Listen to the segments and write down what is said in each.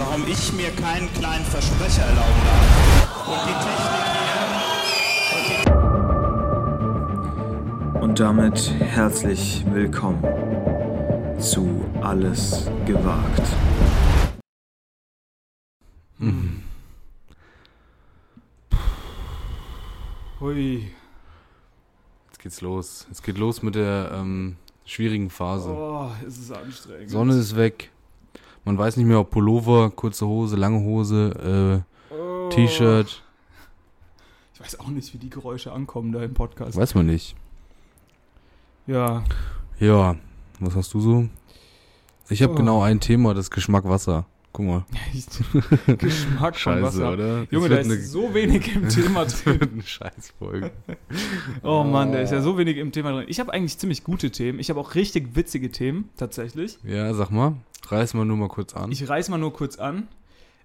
warum ich mir keinen kleinen Versprecher erlauben darf. Und die Technik Und damit herzlich willkommen zu Alles gewagt. Hui. Jetzt geht's los. Es geht los mit der ähm, schwierigen Phase. Oh, ist es anstrengend. Sonne ist weg. Man weiß nicht mehr, ob Pullover, kurze Hose, lange Hose, Oh. äh, T-Shirt. Ich weiß auch nicht, wie die Geräusche ankommen da im Podcast. Weiß man nicht. Ja. Ja, was hast du so? Ich habe Oh. genau ein Thema, das Geschmack Wasser. Guck mal. Geschmack von Scheiße, Wasser. oder? Junge, da ist so wenig im Thema drin. eine Scheißfolge. Oh Mann, da ist ja so wenig im Thema drin. Ich habe eigentlich ziemlich gute Themen. Ich habe auch richtig witzige Themen, tatsächlich. Ja, sag mal. Reiß mal nur mal kurz an. Ich reiß mal nur kurz an.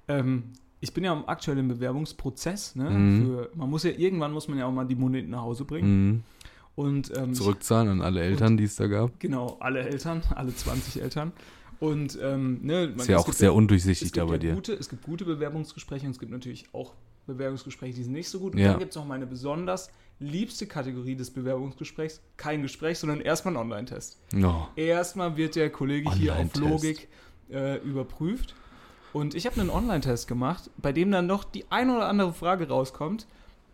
Ähm, ich bin ja im aktuellen Bewerbungsprozess. Ne? Mhm. Für, man muss ja, irgendwann muss man ja auch mal die Moneten nach Hause bringen. Mhm. Und, ähm, Zurückzahlen an alle Eltern, die es da gab. Genau, alle Eltern, alle 20 Eltern. Und ähm, ne, man, Ist ja es auch gibt sehr undurchsichtig da bei dir. Gute, es gibt gute Bewerbungsgespräche und es gibt natürlich auch Bewerbungsgespräche, die sind nicht so gut. Und Ja. dann gibt es noch meine besonders liebste Kategorie des Bewerbungsgesprächs. Kein Gespräch, sondern erstmal ein Online-Test. No. Erstmal wird der Kollege hier auf. Logik äh, überprüft. Und ich habe einen Online-Test gemacht, bei dem dann noch die eine oder andere Frage rauskommt,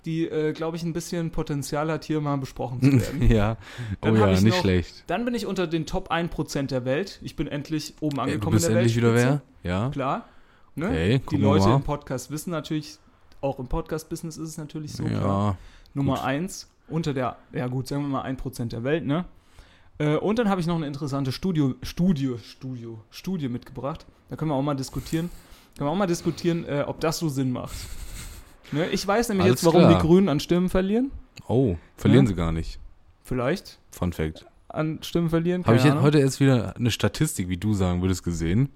die, äh, glaube ich, ein bisschen Potenzial hat, hier mal besprochen zu werden. ja. Oh Dann hab ja, ich nicht noch- schlecht. Dann bin ich unter den Top 1% der Welt. Ich bin endlich oben Ey, angekommen du bist in der endlich wieder Weltspitze. wer? Ja. Klar. Ne? Okay, Die Leute im Podcast wissen natürlich, auch im Podcast-Business ist es natürlich so. Klar. Ja. Nummer gut. 1 unter der, ja gut, sagen wir mal 1% der Welt, ne? Äh, Und dann habe ich noch eine interessante Studio, Studio, Studio, Studie mitgebracht. Da können wir auch mal diskutieren. Können wir auch mal diskutieren, äh, ob das so Sinn macht. Ne? Ich weiß nämlich Alles jetzt, warum klar. die Grünen an Stimmen verlieren. Oh, verlieren Ja. sie gar nicht. Vielleicht Fun Fact. an Stimmen verlieren. Habe ich jetzt heute erst wieder eine Statistik, wie du sagen würdest, gesehen,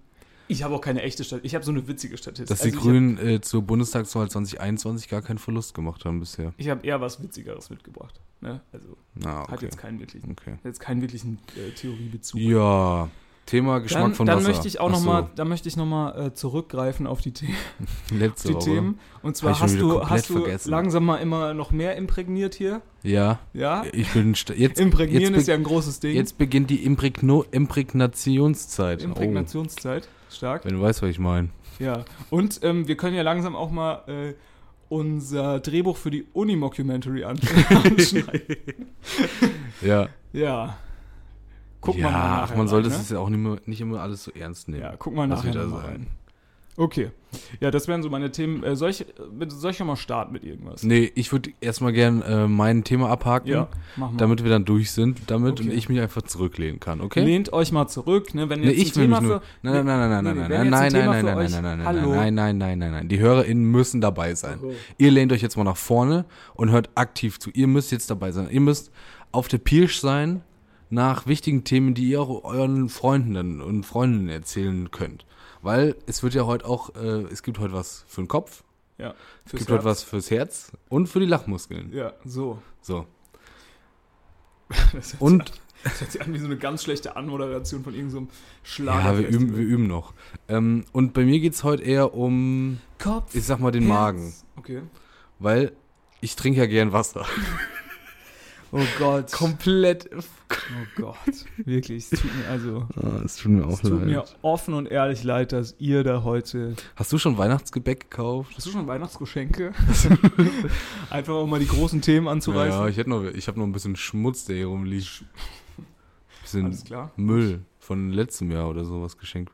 Ich habe auch keine echte Statistik. Ich habe so eine witzige Statistik. dass Also die Grünen äh, zur Bundestagswahl 2021 gar keinen Verlust gemacht haben bisher. Ich habe eher was Witzigeres mitgebracht. Ne? Also hat okay. jetzt keinen wirklichen, okay. hat jetzt keinen wirklichen äh, Theoriebezug. Ja, Thema Geschmack dann, von dann Wasser. möchte ich auch noch so, mal, da möchte ich noch mal äh, zurückgreifen auf die, The letzte die Woche. Themen. Und zwar hast du, hast du vergessen. langsam mal immer noch mehr imprägniert hier. Ja, Ja, ich bin jetzt imprägnieren jetzt, ist ja ein großes Ding. jetzt beginnt die Imprägno Imprägnationszeit. Imprägnationszeit, Oh, stark. wenn du weißt, was ich meine. Ja, und ähm, wir können ja langsam auch mal äh, unser Drehbuch für die Uni-Mockumentary anschneiden. Ja. ja. Guck ja, mal ach, man sollte rein, es ja auch nicht, mehr, nicht immer alles so ernst nehmen. Ja, guck mal nachher wieder mal rein. Okay. Ja, das wären so meine Themen. Äh, soll, ich, mit, soll ich schon mal starten mit irgendwas? Nee, ich würde erstmal gern äh, mein Thema abhaken, Ja, damit wir dann durch sind, damit Okay. und ich mich einfach zurücklehnen kann, okay? Lehnt euch mal zurück, ne? Wenn Nee, jetzt ich ein will Thema mich nur. für. Nein, nein, nein, nein, nein, nein, nein, ein nein, nein, nein, nein, nein, nein, Hallo? nein, nein, nein, nein, nein. Die HörerInnen müssen dabei sein. Oh. Ihr lehnt euch jetzt mal nach vorne und hört aktiv zu. Ihr müsst jetzt dabei sein. Ihr müsst auf der Pirsch sein nach wichtigen Themen, die ihr auch euren Freunden und Freundinnen erzählen könnt. Weil es wird ja heute auch, äh, es gibt heute was für den Kopf, Ja, es gibt heute Herz. was fürs Herz und für die Lachmuskeln. Ja, so. So. Das Und an- Das hört sich an wie so eine ganz schlechte Anmoderation von irgendeinem so Schlager. ja, wir üben, wir üben noch. Ähm, und bei mir geht's heute eher um, Kopf. ich sag mal, den Herz. Magen. Okay. Weil ich trinke ja gern Wasser. Oh Gott. Komplett. Oh Gott. Wirklich. Es tut mir also. es tut mir Es tut mir offen und ehrlich leid, dass ihr da heute. Hast du schon Weihnachtsgebäck gekauft? Hast du schon Weihnachtsgeschenke? Einfach um mal die großen Themen anzureißen. Ja, ich hätte noch, ich habe noch ein bisschen Schmutz, der hier rumliegt. Bisschen Alles klar. Müll von letztem Jahr oder sowas geschenkt.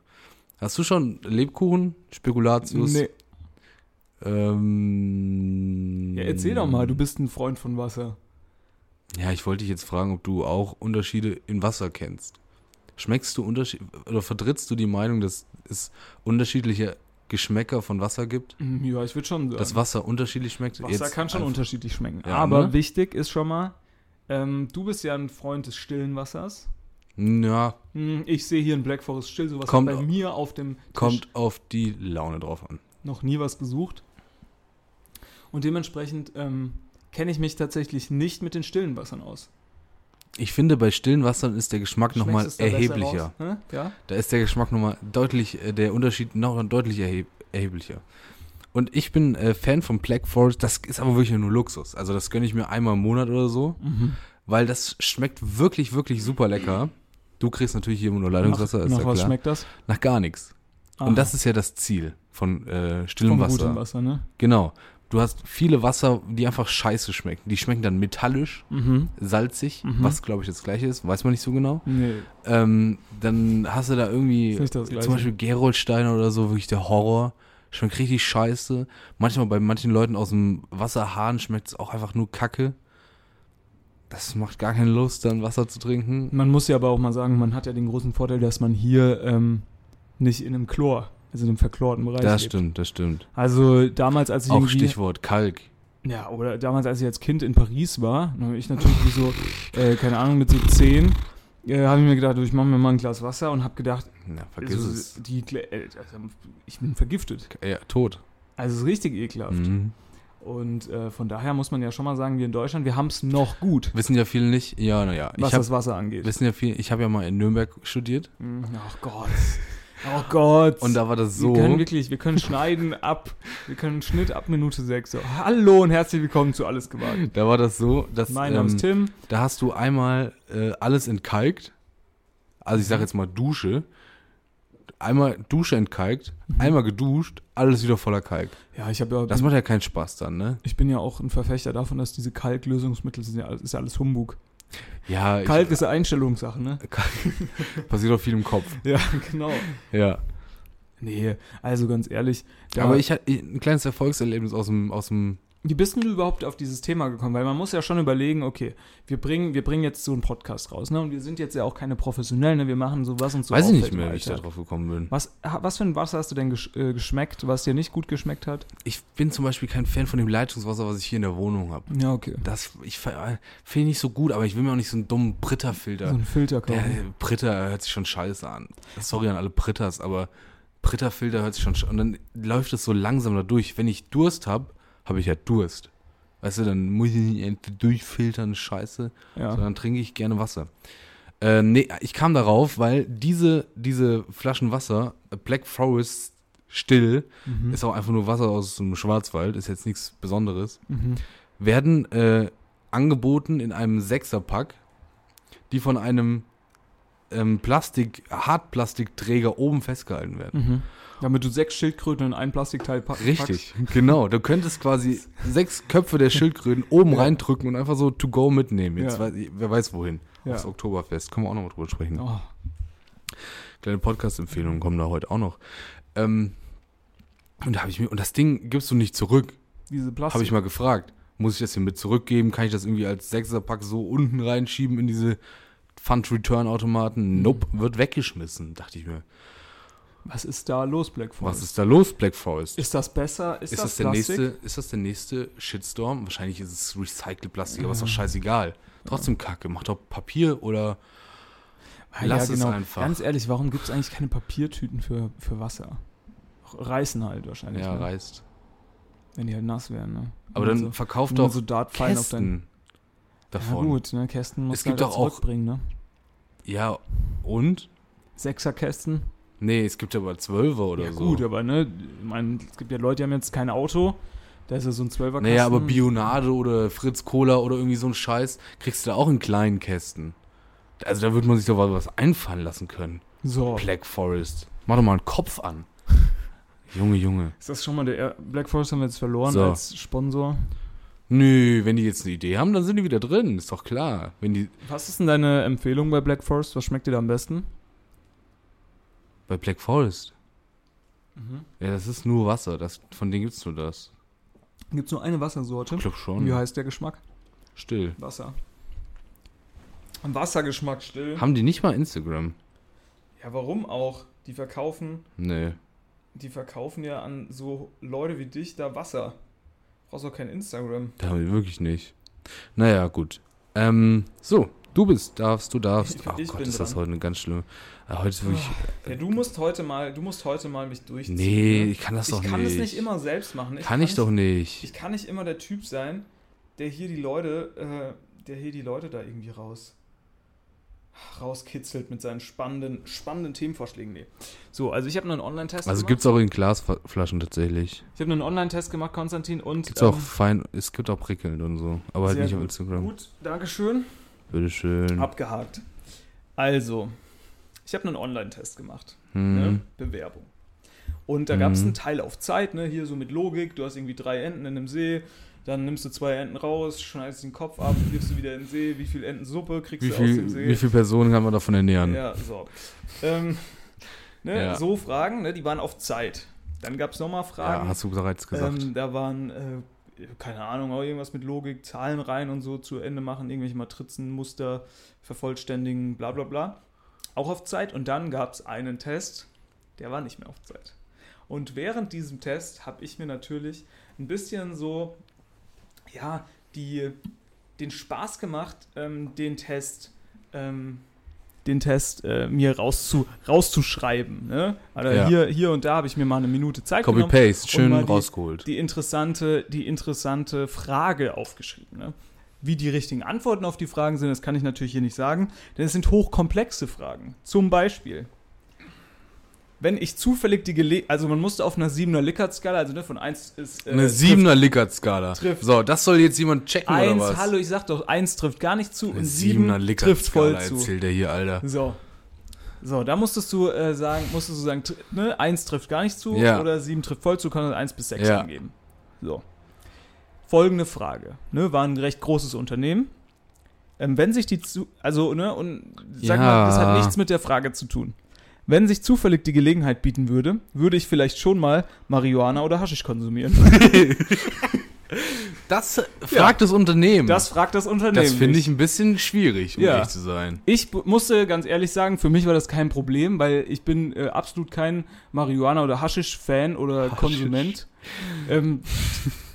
Hast du schon Lebkuchen, Spekulatius? Nee. Ähm, Ja, erzähl doch mal, du bist ein Freund von Wasser. Ja, ich wollte dich jetzt fragen, ob du auch Unterschiede in Wasser kennst. Schmeckst du Unterschied oder vertrittst du die Meinung, dass es unterschiedliche Geschmäcker von Wasser gibt? Mm, Ja, ich würde schon sagen. Dass Wasser unterschiedlich schmeckt? Wasser Jetzt kann schon einfach- unterschiedlich schmecken. Ja, Aber ne? wichtig ist schon mal, ähm, du bist ja ein Freund des stillen Wassers. Ja, Hm, Ich sehe hier in Black Forest still, sowas Kommt bei mir auf dem Tisch kommt auf die Laune drauf an. noch nie was gesucht. Und dementsprechend ähm, kenne ich mich tatsächlich nicht mit den stillen Wassern aus. Ich finde, bei stillen Wassern ist der Geschmack nochmal erheblicher. Hä? Ja? Da ist der Geschmack nochmal deutlich, äh, der Unterschied noch deutlich erheb erheblicher. Und ich bin äh, Fan von Black Forest, das ist aber wirklich nur Luxus. Also das gönne ich mir einmal im Monat oder so, Mhm. weil das schmeckt wirklich, wirklich super lecker. Du kriegst natürlich hier immer nur Leitungswasser, nach ist nach ja was klar. schmeckt das? Nach gar nichts. Und das ist ja das Ziel von äh, stillem Wasser. gutem Wasser, ne? Genau. Du hast viele Wasser, die einfach scheiße schmecken. Die schmecken dann metallisch, Mhm. salzig, Mhm. was glaube ich das gleiche ist, weiß man nicht so genau. Nee. Ähm, dann hast du da irgendwie zum Beispiel Geroldsteiner oder so, wirklich der Horror. Schmeckt richtig scheiße. Manchmal bei manchen Leuten aus dem Wasserhahn schmeckt es auch einfach nur Kacke. Das macht gar keine Lust, dann Wasser zu trinken. Man muss ja aber auch mal sagen, man hat ja den großen Vorteil, dass man hier ähm, nicht in einem Chlor, also in einem verchlorten Bereich Das lebt. stimmt, das stimmt. Also damals, als ich Auch Stichwort Kalk. ja, oder damals, als ich als Kind in Paris war, habe ich natürlich wie so, äh, keine Ahnung, mit so zehn, äh, habe ich mir gedacht, ich mache mir mal ein Glas Wasser und habe gedacht, Ja, vergiss also, es. Die, äh, also, ich bin vergiftet. Ja, tot. Also es ist richtig ekelhaft. Mhm. Und äh, von daher muss man ja schon mal sagen, wir in Deutschland, wir haben es noch gut, Wissen ja viele nicht. Ja, naja. was Ich hab, das Wasser angeht. wissen ja viele, ich habe ja mal in Nürnberg studiert. Mhm. Ach Gott. Oh Gott. Und da war das so. Wir können wirklich, wir können schneiden ab, wir können Schnitt ab Minute 6. So. Hallo und herzlich willkommen zu Alles gewagt. Da war das so, dass Mein Name ähm, ist Tim. da hast du einmal äh, alles entkalkt. Also ich sage jetzt mal Dusche. Einmal Dusche entkalkt, Mhm. einmal geduscht, alles wieder voller Kalk. Ja, ich habe ja, Das macht ja keinen Spaß dann, ne? ich bin ja auch ein Verfechter davon, dass diese Kalklösungsmittel sind ja, ist ja alles Humbug. Ja, ich, Kalk ist eine Einstellungssache, ne? passiert auch viel im Kopf. Ja, genau. Ja. Nee, also ganz ehrlich. Aber ich hatte ein kleines Erfolgserlebnis aus dem, aus dem Wie bist denn du überhaupt auf dieses Thema gekommen? Weil man muss ja schon überlegen, okay, wir bringen, wir bringen jetzt so einen Podcast raus, ne? Und wir sind jetzt ja auch keine Professionellen, ne? Wir machen so was und so. Weiß ich nicht mehr, wie ich da drauf gekommen bin. Was, was für ein Wasser hast du denn gesch äh, geschmeckt, was dir nicht gut geschmeckt hat? Ich bin zum Beispiel kein Fan von dem Leitungswasser, was ich hier in der Wohnung habe. Ja, okay. Das, ich ver- finde ich nicht so gut, aber ich will mir auch nicht so einen dummen So Britta-Filter. einen Filter Der kaufen. Britta hört sich schon scheiße an. Sorry an alle Britters, aber Britta-Filter hört sich schon scheiße Und dann läuft es so langsam da durch. Wenn ich Durst habe, habe ich ja Durst. Weißt du, dann muss ich nicht durchfiltern, scheiße. ja. sondern trinke ich gerne Wasser. Äh, nee, ich kam darauf, weil diese, diese Flaschen Wasser, äh, Black Forest still, Mhm. ist auch einfach nur Wasser aus dem Schwarzwald, ist jetzt nichts Besonderes, Mhm. werden äh, angeboten in einem Sechserpack, die von einem ähm, Plastik, Hartplastikträger oben festgehalten werden. Mhm. Damit du sechs Schildkröten in ein Plastikteil pa packst. Richtig, genau. Du könntest quasi sechs Köpfe der Schildkröten oben Ja. reindrücken und einfach so to go mitnehmen. Jetzt Ja. weiß wer weiß wohin. Ja. Aufs Oktoberfest. Können wir auch noch mal drüber sprechen. Oh. Kleine Podcast-Empfehlungen kommen da heute auch noch. Ähm, und da habe ich mir, und das Ding gibst du nicht zurück. Diese Plastik. Habe ich mal gefragt. Muss ich das hier mit zurückgeben? Kann ich das irgendwie als Sechserpack so unten reinschieben in diese Fund-Return-Automaten? Nope, wird weggeschmissen, dachte ich mir. Was ist da los, Black Forest? Was ist da los, Black Forest? Ist das besser? Ist, Ist das, das, der Plastik? nächste, ist das der nächste Shitstorm? Wahrscheinlich ist es recycelt Plastik, aber ist doch Ja. scheißegal. Trotzdem Kacke. Mach doch Papier oder Ah, Lass ja, es genau. einfach. Ganz ehrlich, warum gibt es eigentlich keine Papiertüten für, für Wasser? Reißen halt wahrscheinlich, ja, ne? reißt. wenn die halt nass wären. Ne? Aber dann so, verkauft doch so Dartpfeilen auf dein. Kästen davon. Ja gut, ne? Kästen musst Es du gibt halt auch- zurückbringen, ne? Ja, und? Sechserkästen. Nee, es gibt aber Zwölfer oder ja so. gut, aber ne, ich meine, es gibt ja Leute, die haben jetzt kein Auto. Da ist ja so ein Zwölferkasten. naja, aber Bionade oder Fritz Cola oder irgendwie so ein Scheiß kriegst du da auch in kleinen Kästen. Also da würde man sich doch was einfallen lassen können. So. Black Forest. Mach doch mal einen Kopf an. Junge, Junge. Ist das schon mal der er Black Forest haben wir jetzt verloren So. als Sponsor? Nö, wenn die jetzt eine Idee haben, dann sind die wieder drin. Ist doch klar. Wenn die Was ist denn deine Empfehlung bei Black Forest? Was schmeckt dir da am besten? Bei Black Forest. Mhm. Ja, das ist nur Wasser. Das, von denen gibt's nur das. Gibt es nur eine Wassersorte? Ich glaube schon. wie heißt der Geschmack? Still. Wasser. Wassergeschmack still. Haben die nicht mal Instagram? Ja, warum auch? Die verkaufen, Nee. die verkaufen ja an so Leute wie dich da Wasser. Brauchst auch kein Instagram. Da haben wir wirklich nicht. Naja, gut. Ähm, so, du bist, darfst, du darfst. Ich- Oh ich Gott, ist das dran. heute eine ganz schlimme. Äh, heute ist wirklich. Ja, du musst heute mal, du musst heute mal mich durchziehen. Nee, ne? ich kann das ich doch kann nicht. das nicht immer selbst machen. kann ich doch nicht. Ich kann nicht immer der Typ sein, der hier die Leute, äh, der hier die Leute da irgendwie raus, rauskitzelt mit seinen spannenden, spannenden Themenvorschlägen. Nee. So, also ich habe einen Online-Test Also gemacht. gibt's auch in Glasflaschen tatsächlich. ich habe einen Online-Test gemacht, Konstantin, und Gibt's auch ähm, fein, es gibt auch prickelnd und so. Aber halt nicht auf gut. Instagram. Gut, Dankeschön. Bitteschön. Abgehakt. Also, ich habe einen Online-Test gemacht. Hm. Ne? Bewerbung. Und da gab es Mhm. einen Teil auf Zeit, ne? hier so mit Logik. Du hast irgendwie drei Enten in einem See, dann nimmst du zwei Enten raus, schneidest den Kopf ab, wirfst du wieder in den See. Wie viel Entensuppe kriegst Wie, du aus dem viel, See? wie viele Personen kann man davon ernähren? Ja, so. Ähm, ne? Ja. So Fragen, ne? die waren auf Zeit. Dann gab es nochmal Ja, Fragen. hast du bereits gesagt. Ähm, da waren, äh, keine Ahnung, auch irgendwas mit Logik, Zahlen rein und so zu Ende machen, irgendwelche Matrizen, Muster vervollständigen, bla bla bla. Auch auf Zeit. Und dann gab es einen Test, der war nicht mehr auf Zeit. Und während diesem Test habe ich mir natürlich ein bisschen so, ja, die, den Spaß gemacht, ähm, den Test, ähm, den Test äh, mir rauszu, rauszuschreiben. Ne? Also Ja. hier, hier und da habe ich mir mal eine Minute Zeit genommen Copy-Paste, schön mal die- rausgeholt. die interessante, die interessante Frage aufgeschrieben. Ne? Wie die richtigen Antworten auf die Fragen sind, das kann ich natürlich hier nicht sagen, denn es sind hochkomplexe Fragen. Zum Beispiel, wenn ich zufällig die Gelegenheit, also man musste auf einer 7er Likert-Skala, also ne, von 1 ist. äh, Eine trifft 7er Likert-Skala. trifft. So, das soll jetzt jemand checken oder Eins, was? hallo, ich sag doch, 1 trifft gar nicht zu Eine und 7 7er trifft voll zu. erzählt er hier, Alter. So. So, da musstest du äh, sagen, musstest du sagen, ne, 1 trifft gar nicht zu Ja. oder 7 trifft voll zu, kann 1 bis 6 Ja. angeben. So. Folgende Frage. Ne, war ein recht großes Unternehmen. Ähm, wenn sich die zu, also, ne, und sag Ja. mal, das hat nichts mit der Frage zu tun. Wenn sich zufällig die Gelegenheit bieten würde, würde ich vielleicht schon mal Marihuana oder Haschisch konsumieren. Das fragt das Unternehmen. Das fragt das Unternehmen. das finde ich ein bisschen schwierig, um Ja. ehrlich zu sein. Ich musste ganz ehrlich sagen, für mich war das kein Problem, weil ich bin äh, absolut kein Marihuana- oder Haschisch-Fan oder Konsument. Ähm,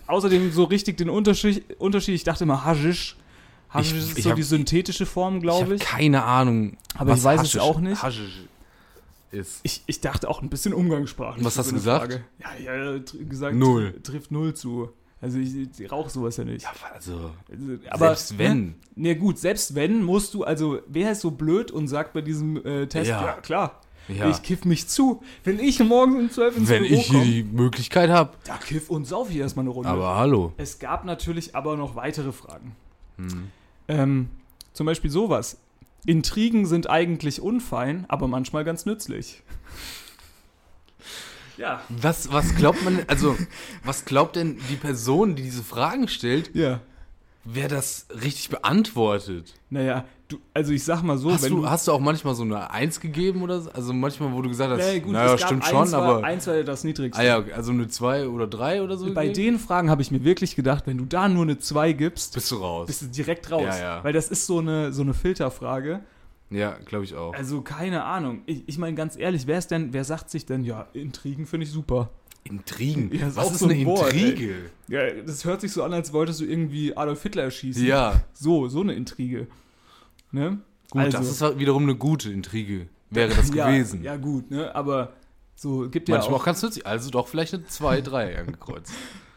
außerdem so richtig den Unterschied, Unterschied ich dachte immer Haschisch. Haschisch Ich- ist ich so hab- die synthetische Form, glaube habe ich. keine Ahnung. Aber ich weiß es auch nicht. Haschisch ist. Ich, ich dachte auch ein bisschen umgangssprachlich. Was hast du gesagt? Frage. Ja, ja, gesagt, Null. tr- trifft null zu. Also ich, ich rauche sowas ja nicht. Ja, also, Also, aber, selbst wenn. Ne, gut, selbst wenn, musst du, also wer ist so blöd und sagt bei diesem äh, Test, Ja. ja, klar, Ja. ich kiff mich zu. Wenn ich morgens um 12 ins wenn Büro ich hier komme, die Möglichkeit habe. da kiff und sauf ich erstmal eine Runde. Aber hallo. es gab natürlich aber noch weitere Fragen. Hm. Ähm, zum Beispiel sowas. Intrigen sind eigentlich unfein, aber manchmal ganz nützlich. ja. Was, was glaubt man, also, was glaubt denn die Person, die diese Fragen stellt, Ja. Wer das richtig beantwortet? Naja, du, also ich sag mal so, hast, du, du. hast du auch manchmal so eine Eins gegeben oder so? Also manchmal, wo du gesagt hast, naja, gut, naja, stimmt eins schon, war, aber. Eins war das niedrigste. Ah ja, also eine zwei oder drei oder so. Bei gegeben? den Fragen habe ich mir wirklich gedacht, wenn du da nur eine 2 gibst, bist du raus. bist du direkt raus. Ja, ja. Weil das ist so eine, so eine Filterfrage. ja, glaube ich auch. Also keine Ahnung. Ich, ich meine ganz ehrlich, wer ist denn, wer sagt sich denn, ja, Intrigen finde ich super. Intrigen. Ja, was ist so ein eine ey. Intrige? Ja, das hört sich so an, als wolltest du irgendwie Adolf Hitler erschießen. Ja, So, so eine Intrige. Ne? gut, Also- das ist halt wiederum eine gute Intrige. Wäre das ja, gewesen. Ja, gut, ne? Aber so gibt ja Manchmal auch auch. ganz nützlich. Also doch vielleicht eine 2, 3 angekreuzt.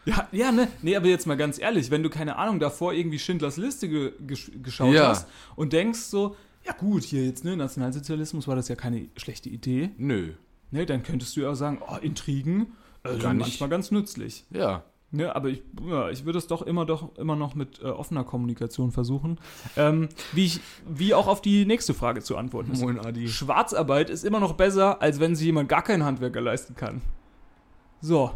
Ja, ja, ne? Nee, aber jetzt mal ganz ehrlich, wenn du keine Ahnung davor irgendwie Schindlers Liste ge gesch geschaut Ja. hast und denkst so, ja gut, hier jetzt, ne, Nationalsozialismus war das ja keine schlechte Idee, Nö. ne, dann könntest du ja auch sagen, oh, Intrigen, äh, Gar nicht. manchmal ganz nützlich. Ja. Ne, aber ich, ja, ich würde es doch immer doch immer noch mit äh, offener Kommunikation versuchen. Ähm, wie, ich, wie auch auf die nächste Frage zu antworten ist. Moin, Adi. Schwarzarbeit ist immer noch besser, als wenn sich jemand gar kein Handwerker leisten kann. So,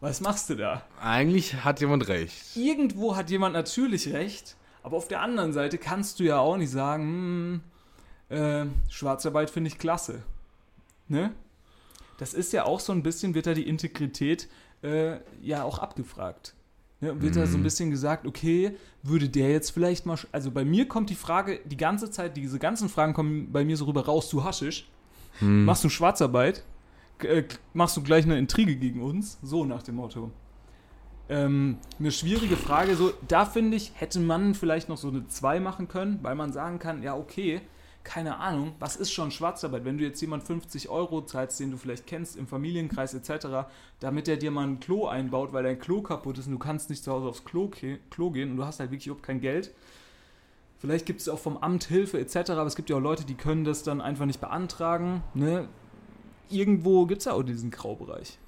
was machst du da? Eigentlich hat jemand recht. Irgendwo hat jemand natürlich recht, aber auf der anderen Seite kannst du ja auch nicht sagen, hm, äh, Schwarzarbeit finde ich klasse. Ne? Das ist ja auch so ein bisschen, wird da die Integrität äh, ja auch abgefragt. Ne? Wird da so ein bisschen gesagt, okay, würde der jetzt vielleicht mal, also bei mir kommt die Frage die ganze Zeit, diese ganzen Fragen kommen bei mir so rüber raus, du Haschisch, Hm. machst du Schwarzarbeit, äh, machst du gleich eine Intrige gegen uns, so nach dem Motto. Ähm, eine schwierige Frage, so, da finde ich, hätte man vielleicht noch so eine 2 machen können, weil man sagen kann, ja, okay, keine Ahnung, was ist schon Schwarzarbeit? Wenn du jetzt jemand 50 Euro zahlst, den du vielleicht kennst, im Familienkreis etc., damit der dir mal ein Klo einbaut, weil dein Klo kaputt ist und du kannst nicht zu Hause aufs Klo, Klo gehen und du hast halt wirklich überhaupt kein Geld. Vielleicht gibt es auch vom Amt Hilfe etc., aber es gibt ja auch Leute, die können das dann einfach nicht beantragen. Ne? Irgendwo gibt es ja auch diesen Graubereich.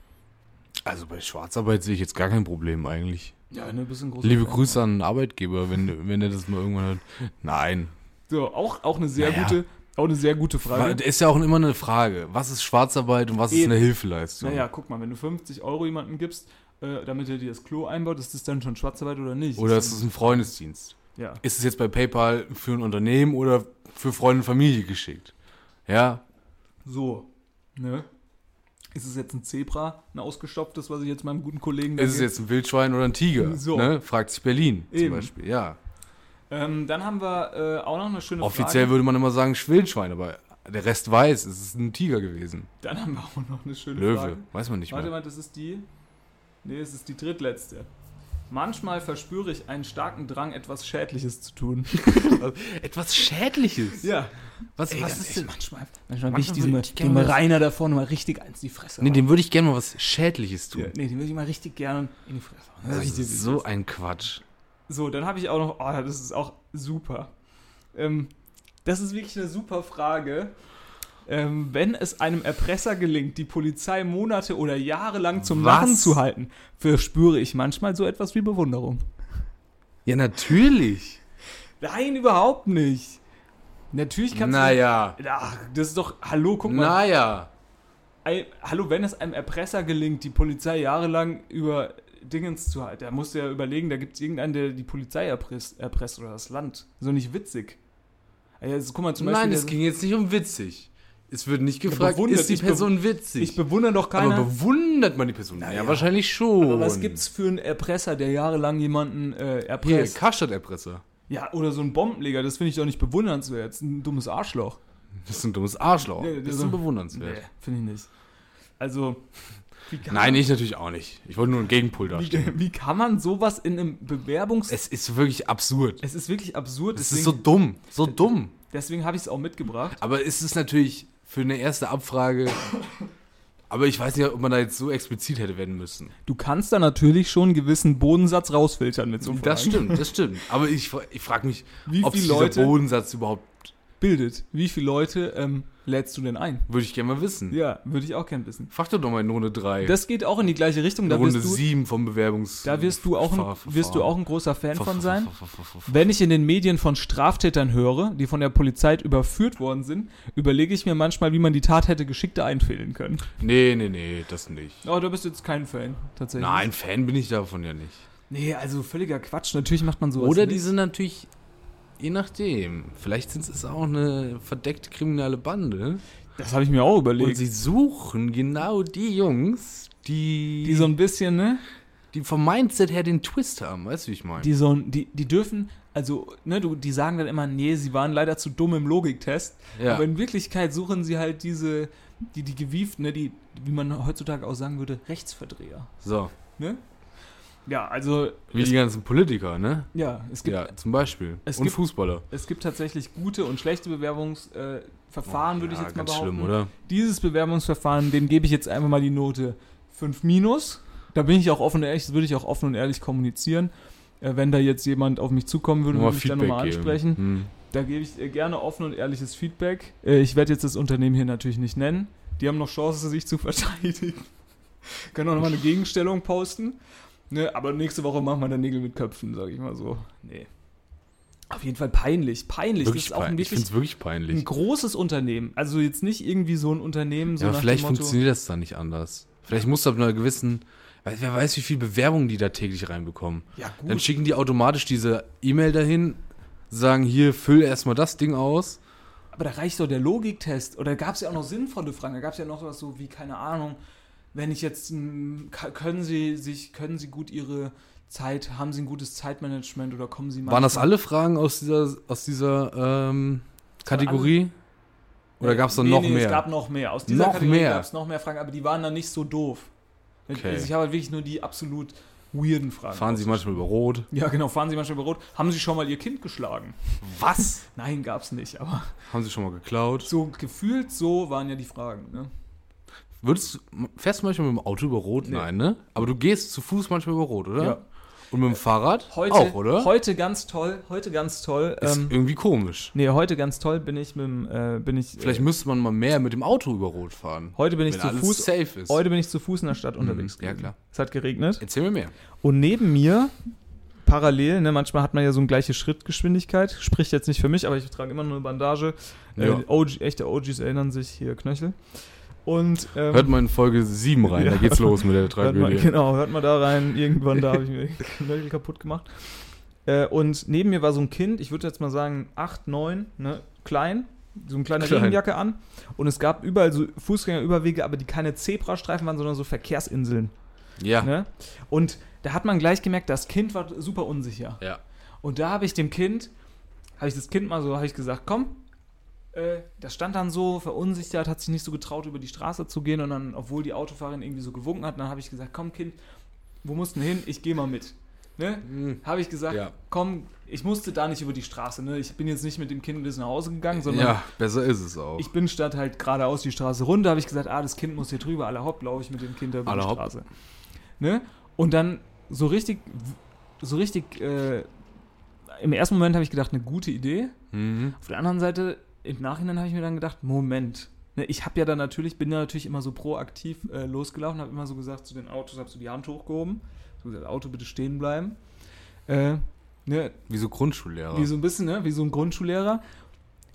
Also bei Schwarzarbeit sehe ich jetzt gar kein Problem eigentlich. Ja, ne, bisschen groß. Liebe Grüße an den Arbeitgeber, wenn, wenn er das mal irgendwann hört. Nein. So, auch, auch eine sehr Naja. gute, auch eine sehr gute Frage. Ist ja auch immer eine Frage. Was ist Schwarzarbeit und was ist Eben. eine Hilfeleistung? Naja, guck mal, wenn du 50 Euro jemandem gibst, äh, damit er dir das Klo einbaut, ist das dann schon Schwarzarbeit oder nicht? Oder ist es ein Freundesdienst? Ja. Ist es jetzt bei PayPal für ein Unternehmen oder für Freunde und Familie geschickt? Ja, So. Ne? Ist es jetzt ein Zebra, ein ausgestopftes, was ich jetzt meinem guten Kollegen ist es jetzt ein Wildschwein oder ein Tiger? So. Ne? Fragt sich Berlin zum Eben. Beispiel. Ja. Ähm, dann haben wir äh, auch noch eine schöne Offiziell Frage. würde man immer sagen Wildschwein, aber der Rest weiß, es ist ein Tiger gewesen. Dann haben wir auch noch eine schöne Löwe, Frage. weiß man nicht Warte mehr. mal, das ist die. Nee, es ist die drittletzte. Manchmal verspüre ich einen starken Drang, etwas Schädliches zu tun. Etwas Schädliches. Ja. Was, Ey, was ist ehrlich, denn? manchmal, manchmal will Manchmal ich diesem, würde ich gerne dem Rainer da vorne mal richtig eins in die Fresse Nee, dem würde ich gerne mal was Schädliches tun. ja, nee, den würde ich mal richtig gerne in die Fresse. Das Richtig, ist so ein Quatsch. So, dann habe ich auch noch, oh, das ist auch super. Ähm, das ist wirklich eine super Frage. Ähm, wenn es einem Erpresser gelingt, die Polizei Monate oder Jahre lang zum Was? Lachen zu halten, verspüre ich manchmal so etwas wie Bewunderung. Ja, natürlich. Nein, überhaupt nicht. Natürlich kannst Naja. du. Ach, das ist doch. Hallo, guck mal. Naja. Ey, hallo, wenn es einem Erpresser gelingt, die Polizei jahrelang über Dingens zu halten, da musst du ja überlegen, da gibt es irgendeinen, der die Polizei erpresst, erpresst oder das Land. So nicht witzig. Ey, jetzt, guck mal zum Beispiel. Nein, es ging jetzt nicht um witzig. Es wird nicht gefragt, bewundert, ist die Person witzig? Ich bewundere doch aber keiner. bewundert man die Person? Ja, Naja. wahrscheinlich schon. Aber was gibt's für einen Erpresser, der jahrelang jemanden äh, Hier, erpresst? Karstadt-Erpresser. ja, oder so ein Bombenleger, das finde ich doch nicht bewundernswert. Das ist ein dummes Arschloch. Das ist ein dummes Arschloch. Nee, das ist ein bewundernswert. Nee, finde ich nicht. Also, Nein, ich natürlich auch nicht. Ich wollte nur einen Gegenpol darstellen. wie, wie kann man sowas in einem Bewerbungs... Es ist wirklich absurd. Es ist wirklich absurd. Es ist so dumm. So dumm. deswegen habe ich es auch mitgebracht. Aber es ist natürlich für eine erste Abfrage. Aber ich weiß nicht, ob man da jetzt so explizit hätte werden müssen. Du kannst da natürlich schon einen gewissen Bodensatz rausfiltern mit so Fragen. Das stimmt, das stimmt. Aber ich, ich frage mich, Wie ob dieser Leute Bodensatz überhaupt, bildet. Wie viele Leute ähm, lädst du denn ein? würde ich gerne mal wissen. Ja, würde ich auch gern wissen. Frag doch doch mal in Runde 3. Das geht auch in die gleiche Richtung. Da Runde wirst, du, 7 vom Bewerbungs... da wirst du auch ein, wirst du auch ein großer Fan von sein. Wenn ich in den Medien von Straftätern höre, die von der Polizei überführt worden sind, überlege ich mir manchmal, wie man die Tat hätte geschickter einfädeln können. Nee, nee, nee, das nicht. Oh, du bist jetzt kein Fan, tatsächlich. Nein, Fan bin ich davon ja nicht. Nee, also völliger Quatsch. Natürlich macht man sowas Oder nicht. die sind natürlich, je nachdem, vielleicht sind es auch eine verdeckte kriminelle Bande. Das habe ich mir auch Und überlegt. sie suchen genau die Jungs, die, Die so ein bisschen, ne? die vom Mindset her den Twist haben, weißt du, wie ich meine? Die so, die, die dürfen, also, ne, du, die sagen dann immer, nee, sie waren leider zu dumm im Logiktest. Ja. Aber in Wirklichkeit suchen sie halt diese, die, die gewieften, ne, die, wie man heutzutage auch sagen würde, Rechtsverdreher. So, Ne? Ja, also, wie es, die ganzen Politiker, ne? ja, es gibt, Ja, zum Beispiel. Es Und gibt- Fußballer. es gibt tatsächlich gute und schlechte Bewerbungsverfahren, äh, Verfahren, würde ich Ja, jetzt mal behaupten. schlimm, oder? Dieses Bewerbungsverfahren, dem gebe ich jetzt einfach mal die Note 5 minus. Da bin ich auch offen und ehrlich, das würde ich auch offen und ehrlich kommunizieren. Äh, wenn da jetzt jemand auf mich zukommen würde, würde ich dann nochmal ansprechen. Hm. Da gebe ich äh, gerne offen und ehrliches Feedback. Äh, ich werde jetzt das Unternehmen hier natürlich nicht nennen. Die haben noch Chance, sich zu verteidigen. Können auch nochmal eine Gegenstellung posten. Ne, aber nächste Woche machen wir dann Nägel mit Köpfen, sage ich mal so. Nee. Auf jeden Fall peinlich. Peinlich. Wirklich das ist auch ein peinlich. Ich finde wirklich es wirklich ein peinlich. großes Unternehmen. Also jetzt nicht irgendwie so ein Unternehmen, so ja, aber vielleicht Motto, funktioniert das dann nicht anders. Vielleicht muss da einer gewissen, weil wer weiß, wie viel Bewerbungen die da täglich reinbekommen. Ja, gut. Dann schicken die automatisch diese E-Mail dahin, sagen hier, füll erstmal das Ding aus. Aber da reicht doch der Logiktest. Oder gab es ja auch noch sinnvolle Fragen. Da gab es ja noch was so wie, keine Ahnung, wenn ich jetzt, m, ka- können Sie sich, können Sie gut Ihre Zeit, haben Sie ein gutes Zeitmanagement oder kommen Sie Waren das alle Fragen aus dieser, aus dieser ähm, Kategorie? Oder gab es dann Nee, noch nee, mehr? Es gab noch mehr. Aus dieser Noch Kategorie gab es noch mehr Fragen, aber die waren dann nicht so doof. Okay. Also ich habe halt wirklich nur die absolut weirden Fragen. Fahren Sie manchmal über Rot? Ja, genau. Fahren Sie manchmal über Rot. Haben Sie schon mal Ihr Kind geschlagen? Was? Nein, gab's nicht. Aber Haben Sie schon mal geklaut? so gefühlt so waren ja die Fragen. Ne? Würdest du, fährst du manchmal mit dem Auto über Rot? Nee. Nein, ne? Aber du gehst zu Fuß manchmal über Rot, oder? Ja. Und mit dem Fahrrad Heute, auch, oder? Heute ganz toll, heute ganz toll. Ist Ähm, irgendwie komisch. nee, heute ganz toll bin ich mit dem, äh, bin ich, Vielleicht äh, müsste man mal mehr mit dem Auto über Rot fahren. heute bin ich zu Fuß, safe ist. heute bin ich zu Fuß in der Stadt unterwegs. ja, gewesen. klar. Es hat geregnet. Erzähl mir mehr. Und neben mir, parallel, ne, manchmal hat man ja so eine gleiche Schrittgeschwindigkeit. Spricht jetzt nicht für mich, aber ich trage immer nur eine Bandage. Äh, Ja. OG, echte OGs erinnern sich hier Knöchel. Und ähm, Hört mal in Folge 7 rein, da Ja. geht's los mit der hört mal, Tragödie. genau, hört mal da rein. Irgendwann da habe ich mir den Knöchel kaputt gemacht. Äh, und neben mir war so ein Kind, ich würde jetzt mal sagen 8, 9, ne, klein, so eine kleine Klein. Regenjacke an. Und es gab überall so Fußgängerüberwege, aber die keine Zebrastreifen waren, sondern so Verkehrsinseln. Ja. Ne? Und da hat man gleich gemerkt, das Kind war super unsicher. Ja. Und da habe ich dem Kind, habe ich das Kind mal so, habe ich gesagt, komm, äh, das stand dann so verunsichert, hat sich nicht so getraut, über die Straße zu gehen. Und dann, obwohl die Autofahrerin irgendwie so gewunken hat, dann habe ich gesagt, komm Kind, wo musst du denn hin? Ich gehe mal mit. Ne? Habe ich gesagt, Ja. komm, ich musste da nicht über die Straße. Ne? Ich bin jetzt nicht mit dem Kind bis nach Hause gegangen, sondern Ja, besser ist es auch. ich bin statt halt geradeaus die Straße runter, habe ich gesagt, ah, das Kind muss hier drüber, alle hopp, laufe ich mit dem Kind da über Alle die hopp. Straße. Ne? Und dann so richtig, so richtig, äh, im ersten Moment habe ich gedacht, eine gute Idee. mhm. Auf der anderen Seite, im Nachhinein habe ich mir dann gedacht, Moment. Ne, ich habe ja dann natürlich, bin ja natürlich immer so proaktiv äh, losgelaufen, habe immer so gesagt zu den Autos, habe so die Hand hochgehoben, so gesagt, Auto bitte stehen bleiben. Äh, ne, Wie so Grundschullehrer. wie so ein bisschen, ne? Wie so ein Grundschullehrer.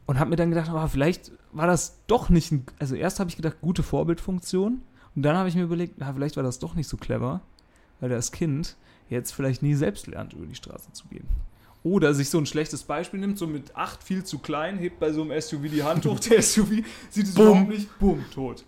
Und habe mir dann gedacht, aber vielleicht war das doch nicht ein. Also erst habe ich gedacht, gute Vorbildfunktion. Und dann habe ich mir überlegt, na, vielleicht war das doch nicht so clever, weil das Kind jetzt vielleicht nie selbst lernt, über die Straße zu gehen. Oder sich so ein schlechtes Beispiel nimmt, so mit 8 viel zu klein, hebt bei so einem SUV die Hand hoch, der SUV sieht es überhaupt nicht, bumm, tot.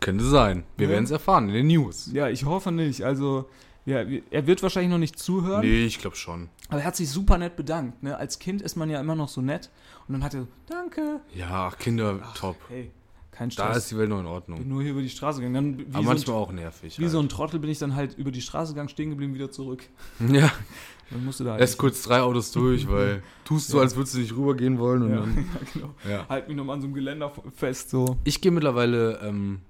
Könnte sein. Wir Ja. werden es erfahren in den News. Ja, ich hoffe nicht. Also, ja, er wird wahrscheinlich noch nicht zuhören. Nee, ich glaube schon. Aber er hat sich super nett bedankt. Ne? Als Kind ist man ja immer noch so nett. Und dann hat er so, danke. Ja, ach, Kinder, top. Hey, kein Da Stress. ist die Welt noch in bin Ordnung. nur hier über die Straße gegangen. Dann, wie, Aber so manchmal ein, auch nervig. wie so halt. ein Trottel bin ich dann halt über die Straße gegangen, stehen geblieben, wieder zurück. Ja, Dann musste da halt erst kurz drei Autos durch, weil tust so, Ja. als würdest du nicht rübergehen wollen. Und Ja, dann, ja, genau. ja. Halt mich nochmal an so einem Geländer fest, so. Ich gehe mittlerweile ähm,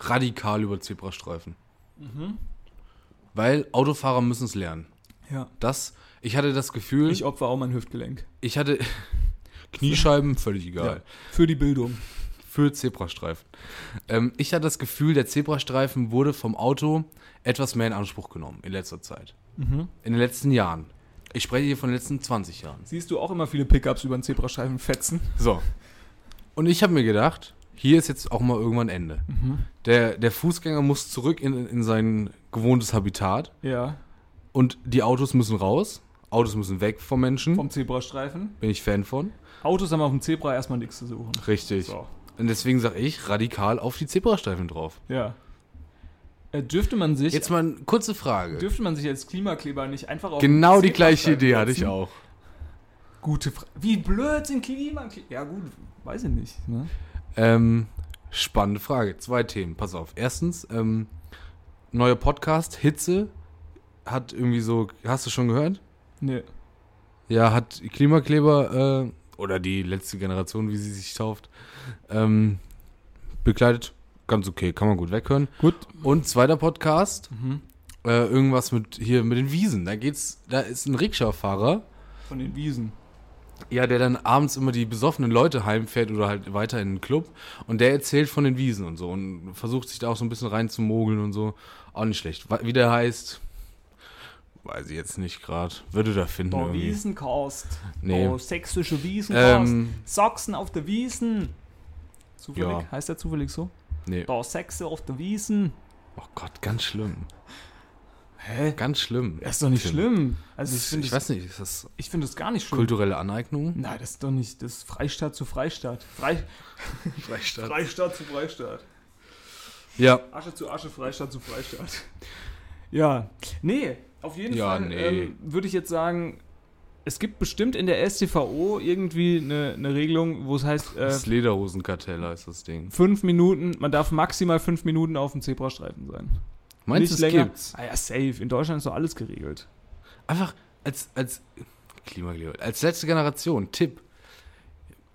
radikal über Zebrastreifen. Mhm. Weil Autofahrer müssen es lernen. Ja. Das, ich hatte das Gefühl, Ich ich, opfer auch mein Hüftgelenk. hatte Kniescheiben, völlig egal. Ja. Für die Bildung. Für Zebrastreifen. Ähm, ich hatte das Gefühl, der Zebrastreifen wurde vom Auto etwas mehr in Anspruch genommen in letzter Zeit. Mhm. In den letzten Jahren. Ich spreche hier von den letzten 20 Jahren. Siehst du auch immer viele Pickups über den Zebrastreifen fetzen? So. Und ich habe mir gedacht, hier ist jetzt auch mal irgendwann Ende. Mhm. Der, der Fußgänger muss zurück in, in sein gewohntes Habitat Ja. und die Autos müssen raus. Autos müssen weg vom Menschen. Vom Zebrastreifen. Bin ich Fan von. Autos haben auf dem Zebra erstmal nichts zu suchen. Richtig. So. Und deswegen sage ich radikal auf die Zebrastreifen drauf. Ja. Äh, dürfte man sich. Jetzt mal eine kurze Frage. Dürfte man sich als Klimakleber nicht einfach auf Genau die gleiche Idee hatte ich setzen? auch. Gute Frage. Wie blöd sind Klimakleber? Ja, gut, weiß ich nicht. Ne? Ähm, spannende Frage. Zwei Themen. Pass auf. Erstens, ähm, neuer Podcast, Hitze. Hat irgendwie so, hast du schon gehört? Nee. Ja, hat Klimakleber äh, oder die letzte Generation, wie sie sich tauft, ähm, begleitet. Ganz okay, kann man gut weghören. Gut. Und zweiter Podcast, Mhm. äh, irgendwas mit hier mit den Wiesen. Da geht's, da ist ein Rikscha-Fahrer, Von den Wiesen. ja, der dann abends immer die besoffenen Leute heimfährt oder halt weiter in den Club und der erzählt von den Wiesen und so und versucht sich da auch so ein bisschen reinzumogeln und so. Auch nicht schlecht. Wie der heißt, weiß ich jetzt nicht gerade. Würde da finden Boah, irgendwie. Wiesenkost. Nee. Boah, sächsische Wiesenkost. Ähm, Sachsen auf der Wiesen. Zufällig? Ja. Heißt der zufällig so? nee. Boah, Sechse auf der Wiesen. Oh Gott, ganz schlimm. Hä? Ganz schlimm. Das ist doch nicht Tim. schlimm. Also ich Ich, finde das, weiß nicht, ist das ich find das gar nicht schlimm. kulturelle Aneignung? Nein, das ist doch nicht. Das ist Freistaat zu Freistaat. Frei, Freistaat. Freistaat zu Freistaat. Ja, Asche zu Asche, Freistaat zu Freistaat. Ja, nee, auf jeden Ja, Fall nee. ähm, würde ich jetzt sagen, es gibt bestimmt in der STVO irgendwie eine, eine Regelung, wo es heißt, äh, das Lederhosenkartell heißt das Ding. fünf Minuten, man darf maximal fünf Minuten auf dem Zebrastreifen sein. Meinst du, es länger. gibt's? Ah ja, safe. In Deutschland ist doch alles geregelt. Einfach als, als Klimakleber, als letzte Generation, Tipp.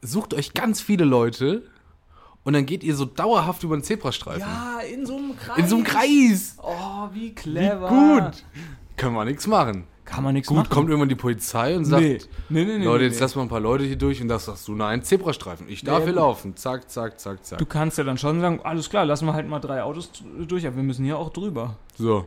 Sucht euch ganz viele Leute und dann geht ihr so dauerhaft über den Zebrastreifen. Ja, in so einem Kreis. In so einem Kreis. Oh, wie Wie clever. gut. Können wir nichts machen. Kann man nichts Gut, machen. kommt irgendwann die Polizei und sagt, nee. Nee, nee, nee. Leute, jetzt lassen wir ein paar Leute hier durch und das sagst du, nein, Zebrastreifen, ich darf hier gut. laufen. Zack, zack, zack, zack. Du kannst ja dann schon sagen, alles klar, lassen wir halt mal drei Autos durch, aber wir müssen hier auch drüber. So.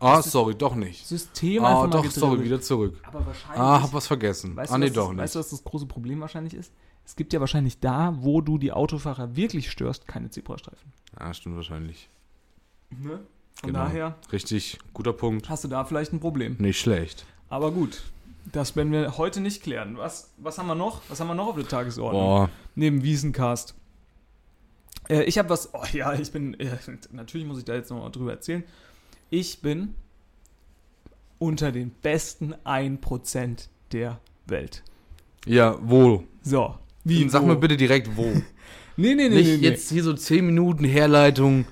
Ah, sorry, doch nicht. System Ah, einfach mal doch, sorry, wieder zurück. Aber wahrscheinlich. Ah, hab was vergessen. weißt ah, nee, was, doch nicht. Weißt du, was das große Problem wahrscheinlich ist? Es gibt ja wahrscheinlich da, wo du die Autofahrer wirklich störst, keine Zebrastreifen. Ah, stimmt wahrscheinlich. Ne? Von Genau. daher Richtig, guter Punkt. hast du da vielleicht ein Problem. Nicht schlecht. Aber gut, das werden wir heute nicht klären. Was, was haben wir noch? Was haben wir noch auf der Tagesordnung? Boah, Neben Wiesencast. Äh, ich habe was. Oh ja, ich bin. Äh, natürlich muss ich da jetzt noch mal drüber erzählen. Ich bin unter den besten 1% der Welt. ja, wo? So. Wie, Sag wo? mir bitte direkt wo. Nee, nee, nee, Nicht nee, nee. jetzt hier so 10 Minuten Herleitung.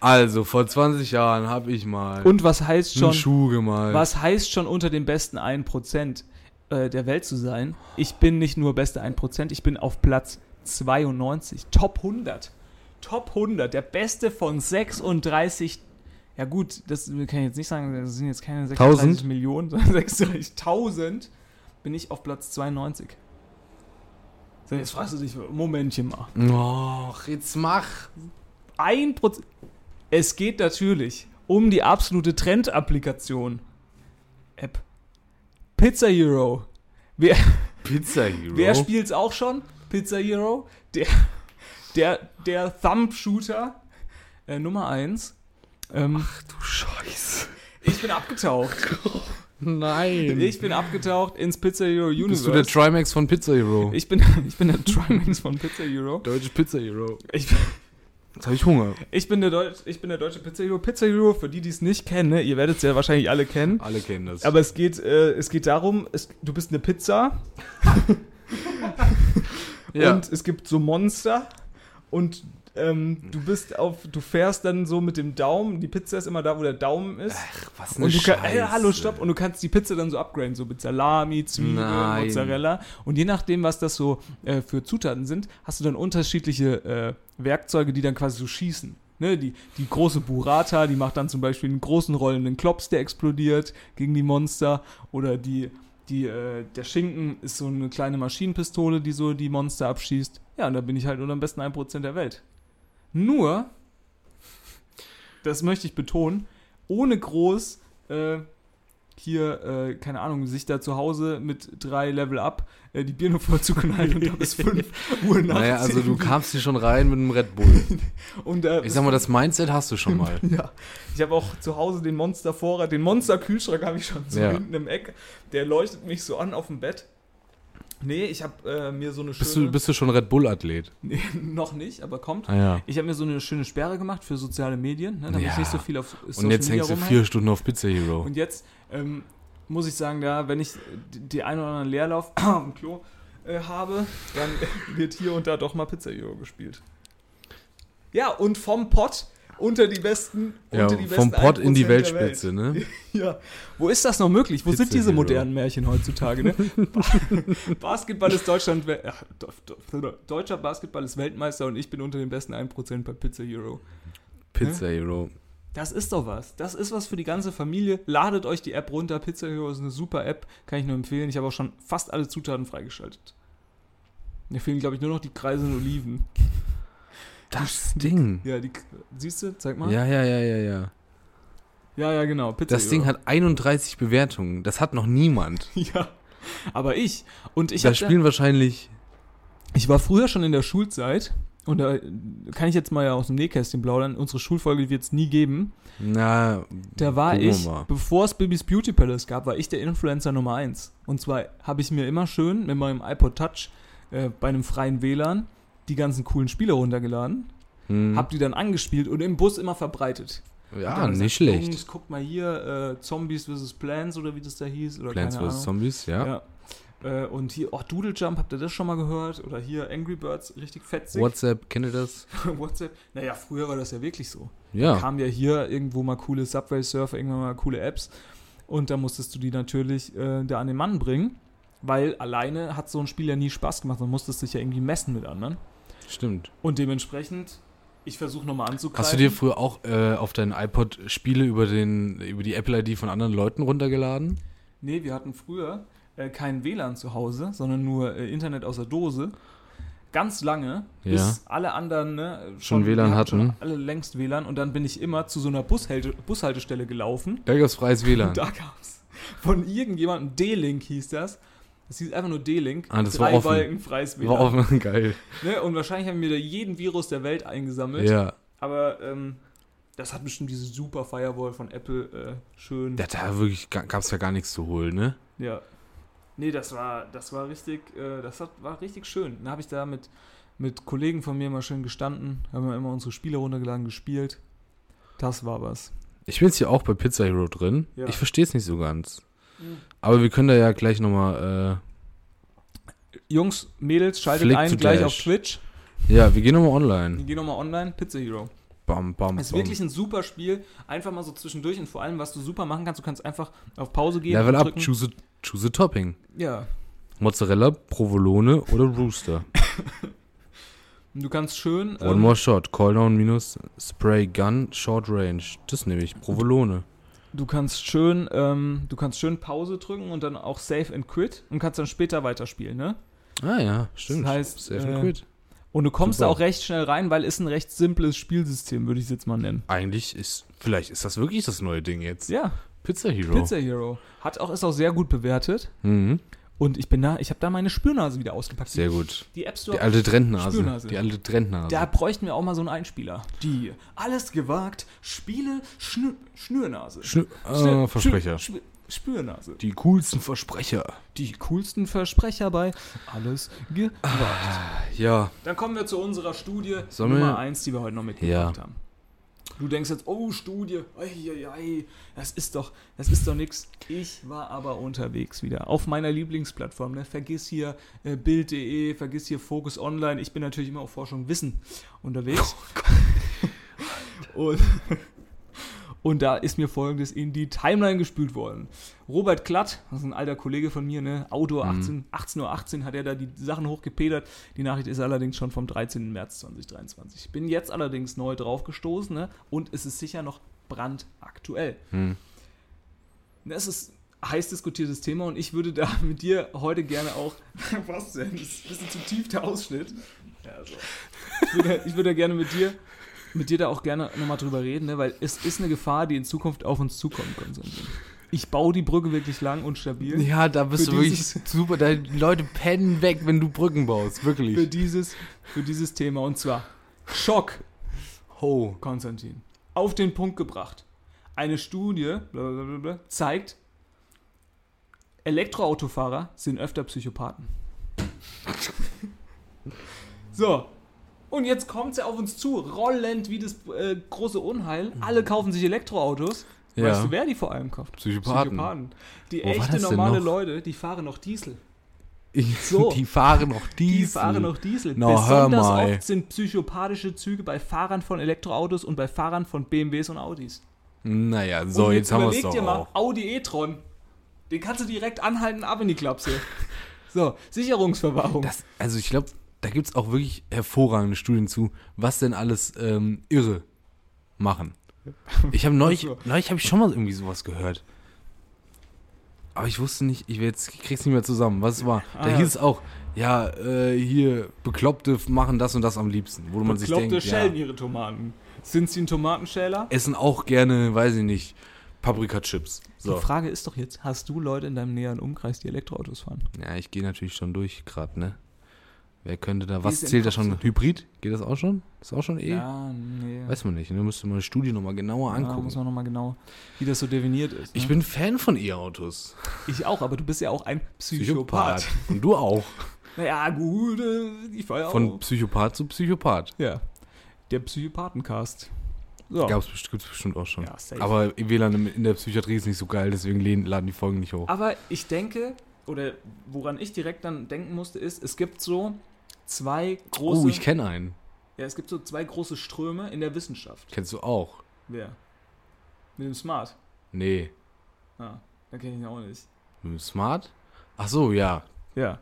Also, vor 20 Jahren habe ich mal Und was heißt einen schon. Schuh gemalt. Was heißt schon unter den besten 1% äh, der Welt zu sein? Ich bin nicht nur beste 1%, ich bin auf Platz 92. Top 100. Top 100. Der beste von 36. Ja, gut, das kann ich jetzt nicht sagen, das sind jetzt keine 36 Tausend? Millionen, sondern 36.000. Bin ich auf Platz 92. So, jetzt fragst du dich, Momentchen mal. Och, jetzt mach. 1%. Es geht natürlich um die absolute Trend-Applikation. App. Pizza Hero. Wer, Pizza Hero. wer spielt's auch schon? Pizza Hero. Der, der, der Thumb-Shooter äh, Nummer 1. Ähm, du Scheiße. ich bin abgetaucht. Nein. Ich bin abgetaucht ins Pizza Hero Universe. Bist du der Trimax von Pizza Hero? ich, bin, ich bin der Trimax von Pizza Hero. Deutsche Pizza Hero. Ich, Jetzt habe ich Hunger. ich, bin der Deutsch, ich bin der deutsche Pizza Hero. Pizza Hero, für die, die es nicht kennen, ne, ihr werdet es ja wahrscheinlich alle kennen. Alle kennen das. Aber es geht, äh, es geht darum, es, du bist eine Pizza ja. und es gibt so Monster und ähm, du bist auf, du fährst dann so mit dem Daumen, die Pizza ist immer da, wo der Daumen ist. was und du kannst, äh, hallo, stopp, und du kannst die Pizza dann so upgraden, so mit Salami, Zwiebeln. Mozzarella. Und je nachdem, was das so äh, für Zutaten sind, hast du dann unterschiedliche äh, Werkzeuge, die dann quasi so schießen. Ne, die, die große Burrata, die macht dann zum Beispiel einen großen rollenden Klops, der explodiert gegen die Monster. Oder die, die, äh, der Schinken ist so eine kleine Maschinenpistole, die so die Monster abschießt. Ja, und da bin ich halt unter am besten 1% der Welt. Nur, das möchte ich betonen, ohne groß äh, hier, äh, keine Ahnung, sich da zu Hause mit drei Level up äh, die Birne voll zu knallen und da bis 5 Uhr nachts. Naja, also du kamst hier schon rein mit einem Red Bull. und, äh, Ich sag mal, das Mindset hast du schon mal. ja, ich habe auch zu Hause den Monster-Vorrat, den Monster-Kühlschrank habe ich schon so Ja. hinten im Eck. Der leuchtet mich so an auf dem Bett. Nee, ich habe äh, mir so eine Bist schöne... du, bist du schon Red Bull-Athlet? nee, noch nicht, aber kommt. Ah ja. Ich habe mir so eine schöne Sperre gemacht für soziale Medien, ne, damit Ja. ich nicht so viel auf Social Und jetzt Media hängst du vier Stunden auf Pizza Hero. Und jetzt ähm, muss ich sagen, da, wenn ich die, die ein oder anderen Leerlauf am Klo äh, habe, dann wird hier und da doch mal Pizza Hero gespielt. Ja, und vom Pott unter die besten, Ja, unter die vom Pott in die 1% der Welt. Weltspitze, ne? Ja. Wo ist das noch möglich? Wo sind Pizza diese Hero. modernen Märchen heutzutage? Ne? Basketball ist Deutschland, do- deutscher Basketball ist Weltmeister und ich bin unter den besten 1% bei Pizza Hero. Pizza Hero. Das ist doch was. Das ist was für die ganze Familie. Ladet euch die App runter. Pizza Hero ist eine super App. Kann ich nur empfehlen. Ich habe auch schon fast alle Zutaten freigeschaltet. Mir fehlen, glaube ich, nur noch die Kreise und Oliven. Das Ding. Ja, die. Siehst du? Zeig mal. Ja, ja, ja, ja, ja. ja, ja, genau. Pizza Das Ding hat 31 Bewertungen. Das hat noch niemand. Ja. Aber ich. Und ich da spielen wahrscheinlich. Ich war früher schon in der Schulzeit. Und da kann ich jetzt mal ja aus dem Nähkästchen plaudern. Unsere Schulfolge wird es nie geben. Na, Da war ich, bevor es Bibis Beauty Palace gab, war ich der Influencer Nummer 1. Und zwar habe ich mir immer schön mit meinem iPod Touch äh, bei einem freien WLAN die ganzen coolen Spiele runtergeladen, hm. hab die dann angespielt und im Bus immer verbreitet. Ja, nicht gesagt, schlecht. Jungs, guck mal hier, äh, Zombies vs. Plants oder wie das da hieß. Oder Plants vs. Zombies, ja. Ja. Äh, und hier, oh, Doodle Jump, habt ihr das schon mal gehört? Oder hier Angry Birds, richtig fetzig. WhatsApp, kennt ihr das? WhatsApp. Naja, früher war das ja wirklich so. Ja. Kam ja hier irgendwo mal coole Subway Surfer, irgendwann mal coole Apps. Und da musstest du die natürlich äh, da an den Mann bringen. Weil alleine hat so ein Spiel ja nie Spaß gemacht. Man musstest dich ja irgendwie messen mit anderen. Stimmt. Und dementsprechend, ich versuche nochmal anzugreifen. Hast du dir früher auch äh, auf deinen iPod Spiele über, den, über die Apple-ID von anderen Leuten runtergeladen? Nee, wir hatten früher äh, kein WLAN zu Hause, sondern nur äh, Internet aus der Dose. Ganz lange, bis Ja. alle anderen ne, Schon WLAN wir hatten. Schon alle längst WLAN und dann bin ich immer zu so einer Bushalte, Bushaltestelle gelaufen. Da gab's freies WLAN. Da gab's von irgendjemandem D-Link hieß das. Das hieß einfach nur D-Link. Ah, das Drei war offen. Balken freies WLAN. War offen, geil. Ne? Und wahrscheinlich haben wir da jeden Virus der Welt eingesammelt. Ja. Aber ähm, das hat bestimmt diese super Firewall von Apple äh, schön. Da, da wirklich ga- gab's ja gar nichts zu holen, ne? Ja. Nee, das war, das war richtig, äh, das hat, war richtig schön. Dann habe ich da mit, mit Kollegen von mir mal schön gestanden, haben wir immer unsere Spiele runtergeladen, gespielt. Das war was. Ich bin jetzt hier auch bei Pizza Hero drin. Ja. Ich verstehe es nicht so ganz. Aber wir können da ja gleich nochmal, Jungs, Mädels, schaltet Flick ein, gleich auf Twitch. äh, ja, wir gehen nochmal Wir online. gehen nochmal online, Pizza Hero. Bam, bam, Es ist bam. wirklich ein super Spiel. Einfach mal so zwischendurch und vor allem, was du super machen kannst, du kannst einfach auf Pause gehen. Level up, choose a, choose a topping. Ja. Mozzarella, Provolone oder Rooster. Du kannst schön. One ähm, more shot. Call down minus Spray Gun, Short Range. Das nehme ich. Provolone. Du kannst schön, ähm, du kannst schön Pause drücken und dann auch Save and Quit und kannst dann später weiterspielen, ne? Ah ja, stimmt. Das heißt, Safe äh, and quit. Und du kommst Super. da auch recht schnell rein, weil es ein recht simples Spielsystem, würde ich es jetzt mal nennen. Eigentlich ist, vielleicht ist das wirklich das neue Ding jetzt. Ja, Pizza Hero. Pizza Hero. Hat auch, ist auch sehr gut bewertet. Mhm. Und ich bin da, ich habe da meine Spürnase wieder ausgepackt. Sehr gut. Die App Store. Die alte Trendnase. Spürnase. Die alte Trendnase. da bräuchten wir auch mal so einen Einspieler. Die alles gewagt, Spiele, Schnür, Schnürnase. Schnü Schnür- äh, Versprecher. Schnür- Spürnase. Die coolsten Versprecher. Die coolsten Versprecher bei alles gewagt. Ja, Dann kommen wir zu unserer Studie Sollen Nummer 1, die wir heute noch mitgebracht Ja. haben. Du denkst jetzt, oh, Studie, ei, das ist doch, das ist doch nix. Ich war aber unterwegs wieder auf meiner Lieblingsplattform. Ne? Vergiss hier äh, Bild.de, vergiss hier Focus Online. Ich bin natürlich immer auf Forschung Wissen unterwegs. Und, und da ist mir folgendes in die Timeline gespült worden. Robert Klatt, das ist ein alter Kollege von mir, ne? Autor 18, 18.18 Uhr hat er da die Sachen hochgepedert. Die Nachricht ist allerdings schon vom 13. März 2023. Bin jetzt allerdings neu draufgestoßen ne? und es ist sicher noch brandaktuell. Hm. Das ist ein heiß diskutiertes Thema und ich würde da mit dir heute gerne auch. Was denn? Das ist ein bisschen zu tief der Ausschnitt. Ja, so. ich, würde, ich würde gerne mit dir, mit dir da auch gerne nochmal drüber reden, ne? weil es ist eine Gefahr, die in Zukunft auf uns zukommen kann. Konstantin. Ich baue die Brücke wirklich lang und stabil. Ja, da bist Für du wirklich super. Da, die Leute pennen weg, wenn du Brücken baust. Für Wirklich. dieses, für dieses Thema. Und zwar Schock, Ho. Konstantin. Auf den Punkt gebracht. Eine Studie blablabla, zeigt, Elektroautofahrer sind öfter Psychopathen. so. Und jetzt kommt es ja auf uns zu, rollend wie das äh, große Unheil. Alle kaufen sich Elektroautos. Ja. Weißt du, wer die vor allem kauft? Psychopathen. Die Wo echte normale? Leute, die fahren noch Diesel. So. Die fahren noch Die Diesel. fahren noch Diesel. Hör Besonders oft sind psychopathische Züge bei Fahrern von Elektroautos und bei Fahrern von BMWs und Audis. Naja, so, und jetzt, haben wir es überleg doch dir mal, auch. Audi e-tron. Den kannst du direkt anhalten, ab in die Klapse. so, Sicherungsverwahrung. Das, also ich glaube, da gibt es auch wirklich hervorragende Studien zu, was denn alles ähm, Irre machen. Ich habe neulich, neulich habe ich schon mal irgendwie sowas gehört. Aber ich wusste nicht, ich jetzt krieg's nicht mehr zusammen, was es war. Ah, da ja. hieß es auch, ja, äh, hier, Bekloppte machen das und das am liebsten. Wo man sich Bekloppte denkt, schälen ja, ihre Tomaten. Sind sie ein Tomatenschäler? essen auch gerne, weiß ich nicht, Paprika-Chips. So. Die Frage ist doch jetzt, hast du Leute in deinem näheren Umkreis, die Elektroautos fahren? Ja, ich gehe natürlich schon durch gerade, ne? Wer könnte da, was zählt da schon? Hybrid? Geht das auch schon? Ist auch schon eh? Ja, nee. Weiß man nicht. Da müsste man die Studie nochmal genauer ja, angucken. muss man nochmal genau, wie das so definiert ist. Ne? ich bin Fan von E-Autos. ich auch, aber du bist ja auch ein Psychopath. Und du auch. Naja, gut, äh, ich war ja Von auch. Psychopath zu Psychopath. Ja. Der Psychopathencast. So. Gab's, gibt's bestimmt auch schon. Ja. Aber WLAN in- der Psychiatrie ist nicht so geil, deswegen laden die Folgen nicht hoch. Aber ich denke, oder woran ich direkt dann denken musste, ist, es gibt so zwei große. Oh, ich kenne einen. ja, es gibt so zwei große Ströme in der Wissenschaft. Kennst du auch? Wer? Mit dem Smart. Nee. Ah, da kenne ich ihn auch nicht. Mit dem Smart? Ach so, ja. Ja.